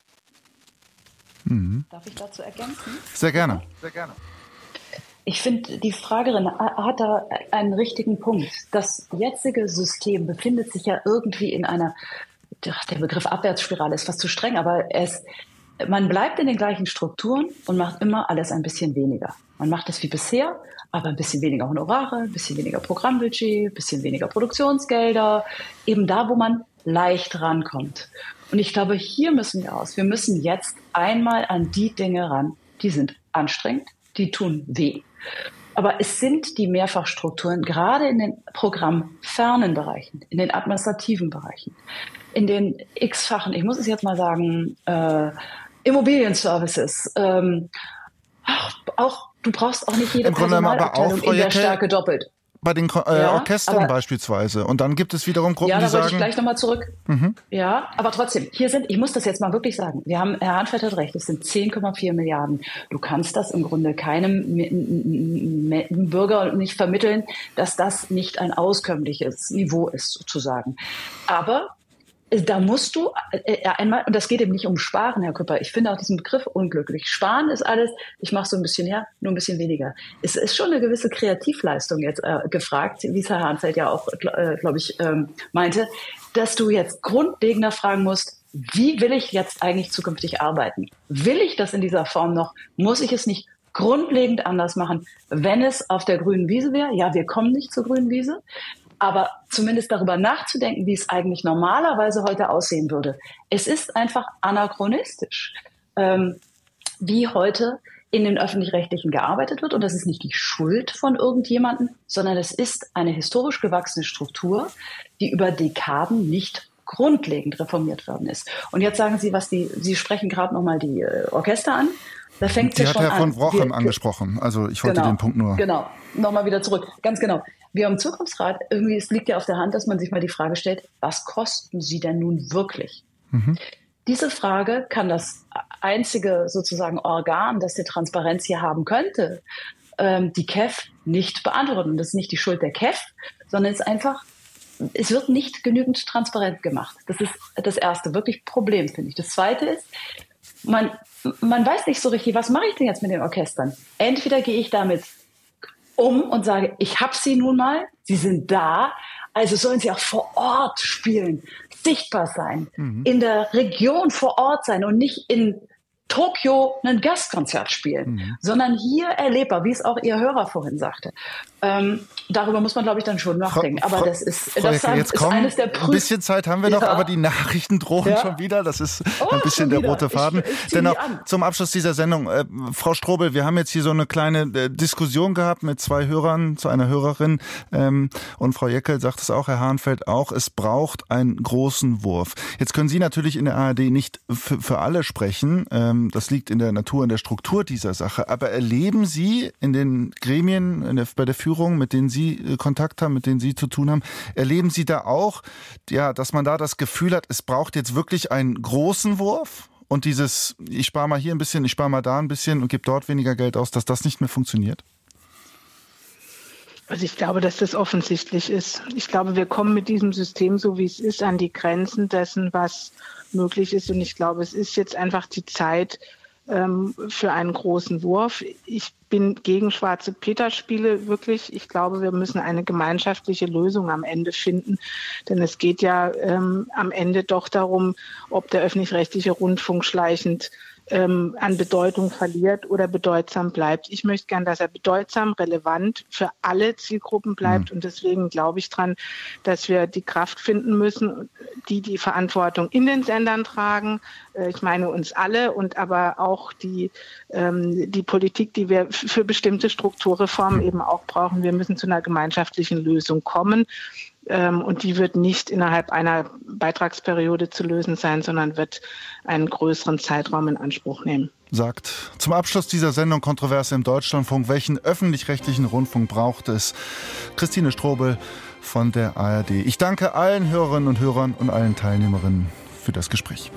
Mhm. Darf ich dazu ergänzen? Sehr gerne. Sehr gerne. Ich finde, die Fragerin hat da einen richtigen Punkt. Das jetzige System befindet sich ja irgendwie in einer, der Begriff Abwärtsspirale ist fast zu streng, aber es, man bleibt in den gleichen Strukturen und macht immer alles ein bisschen weniger. Man macht es wie bisher, aber ein bisschen weniger Honorare, ein bisschen weniger Programmbudget, ein bisschen weniger Produktionsgelder, eben da, wo man leicht rankommt. Und ich glaube, hier müssen wir aus. Wir müssen jetzt einmal an die Dinge ran, die sind anstrengend, die tun weh. Aber es sind die Mehrfachstrukturen, gerade in den programmfernen Bereichen, in den administrativen Bereichen, in den x-fachen, ich muss es jetzt mal sagen, äh, Immobilienservices, ähm, auch, auch Du brauchst auch nicht jede Im aber auch in der Stärke doppelt. Bei den äh, ja, Orchestern beispielsweise. Und dann gibt es wiederum Gruppen, ja, die sagen... Ja, da ich gleich nochmal zurück. Mhm. Ja, aber trotzdem, hier sind, ich muss das jetzt mal wirklich sagen, wir haben, Herr Hanfeld hat recht, es sind 10,4 Milliarden. Du kannst das im Grunde keinem Bürger nicht vermitteln, dass das nicht ein auskömmliches Niveau ist, sozusagen. Aber da musst du äh, äh, einmal, und das geht eben nicht um Sparen, Herr Küpper. Ich finde auch diesen Begriff unglücklich. Sparen ist alles, ich mache so ein bisschen her, nur ein bisschen weniger. Es ist schon eine gewisse Kreativleistung jetzt äh, gefragt, wie es Herr Hahnfeld ja auch, äh, glaube ich, ähm, meinte, dass du jetzt grundlegender fragen musst, wie will ich jetzt eigentlich zukünftig arbeiten? Will ich das in dieser Form noch? Muss ich es nicht grundlegend anders machen, wenn es auf der grünen Wiese wäre? Ja, wir kommen nicht zur grünen Wiese aber zumindest darüber nachzudenken, wie es eigentlich normalerweise heute aussehen würde. Es ist einfach anachronistisch, ähm, wie heute in den öffentlich-rechtlichen gearbeitet wird. Und das ist nicht die Schuld von irgendjemandem, sondern es ist eine historisch gewachsene Struktur, die über Dekaden nicht grundlegend reformiert worden ist. Und jetzt sagen Sie, was die, Sie sprechen gerade nochmal die äh, Orchester an. Da fängt Sie hat Herr von Wrochem angesprochen. Also ich wollte genau, den Punkt nur. Genau. Nochmal wieder zurück. Ganz genau. Wir haben Zukunftsrat, irgendwie, es liegt ja auf der Hand, dass man sich mal die Frage stellt, was kosten sie denn nun wirklich? Mhm. diese Frage kann das einzige sozusagen Organ, das die Transparenz hier haben könnte, ähm, die KEF nicht beantworten. Das ist nicht die Schuld der KEF, sondern es ist einfach, es wird nicht genügend transparent gemacht. Das ist das erste wirklich Problem, finde ich. Das zweite ist, man, man weiß nicht so richtig, was mache ich denn jetzt mit den Orchestern? Entweder gehe ich damit um und sage, ich habe sie nun mal, sie sind da, also sollen sie auch vor Ort spielen, sichtbar sein, mhm. in der Region vor Ort sein und nicht in Tokio ein Gastkonzert spielen, mhm. sondern hier erlebbar, wie es auch Ihr Hörer vorhin sagte. Ähm, darüber muss man, glaube ich, dann schon nachdenken. Frau, aber das ist, Frau das Ecke, jetzt ist kommen, eines der Prüf Ein bisschen Zeit haben wir noch, ja. aber die Nachrichten drohen ja. schon wieder. Das ist oh, ein bisschen der rote Faden. Ich, ich Dennoch zum Abschluss dieser Sendung, äh, Frau Strobel, wir haben jetzt hier so eine kleine äh, Diskussion gehabt mit zwei Hörern, zu einer Hörerin. Ähm, und Frau Jeckel sagt es auch, Herr Hahnfeld auch, es braucht einen großen Wurf. Jetzt können Sie natürlich in der ARD nicht für alle sprechen. Ähm, das liegt in der Natur, in der Struktur dieser Sache. Aber erleben Sie in den Gremien, der, bei der Führung, mit denen Sie äh, Kontakt haben, mit denen Sie zu tun haben, erleben Sie da auch, ja, dass man da das Gefühl hat, es braucht jetzt wirklich einen großen Wurf? Und dieses, ich spare mal hier ein bisschen, ich spare mal da ein bisschen und gebe dort weniger Geld aus, dass das nicht mehr funktioniert? Also ich glaube, dass das offensichtlich ist. Ich glaube, wir kommen mit diesem System, so wie es ist, an die Grenzen dessen, was möglich ist. Und ich glaube, es ist jetzt einfach die Zeit, ähm, für einen großen Wurf. Ich bin gegen schwarze Peter-Spiele wirklich. Ich glaube, wir müssen eine gemeinschaftliche Lösung am Ende finden. Denn es geht ja ähm, am Ende doch darum, ob der öffentlich-rechtliche Rundfunk schleichend ähm, an Bedeutung verliert oder bedeutsam bleibt. Ich möchte gern, dass er bedeutsam, relevant für alle Zielgruppen bleibt. Mhm. Und deswegen glaube ich dran, dass wir die Kraft finden müssen, die die Verantwortung in den Sendern tragen. Äh, ich meine uns alle und aber auch die, ähm, die Politik, die wir für bestimmte Strukturreformen eben auch brauchen. Wir müssen zu einer gemeinschaftlichen Lösung kommen. Ähm, und die wird nicht innerhalb einer Beitragsperiode zu lösen sein, sondern wird einen größeren Zeitraum in Anspruch nehmen. Sagt zum Abschluss dieser Sendung Kontroverse im Deutschlandfunk, welchen öffentlich-rechtlichen Rundfunk braucht es? Christine Strobel von der ARD. Ich danke allen Hörerinnen und Hörern und allen Teilnehmerinnen für das Gespräch.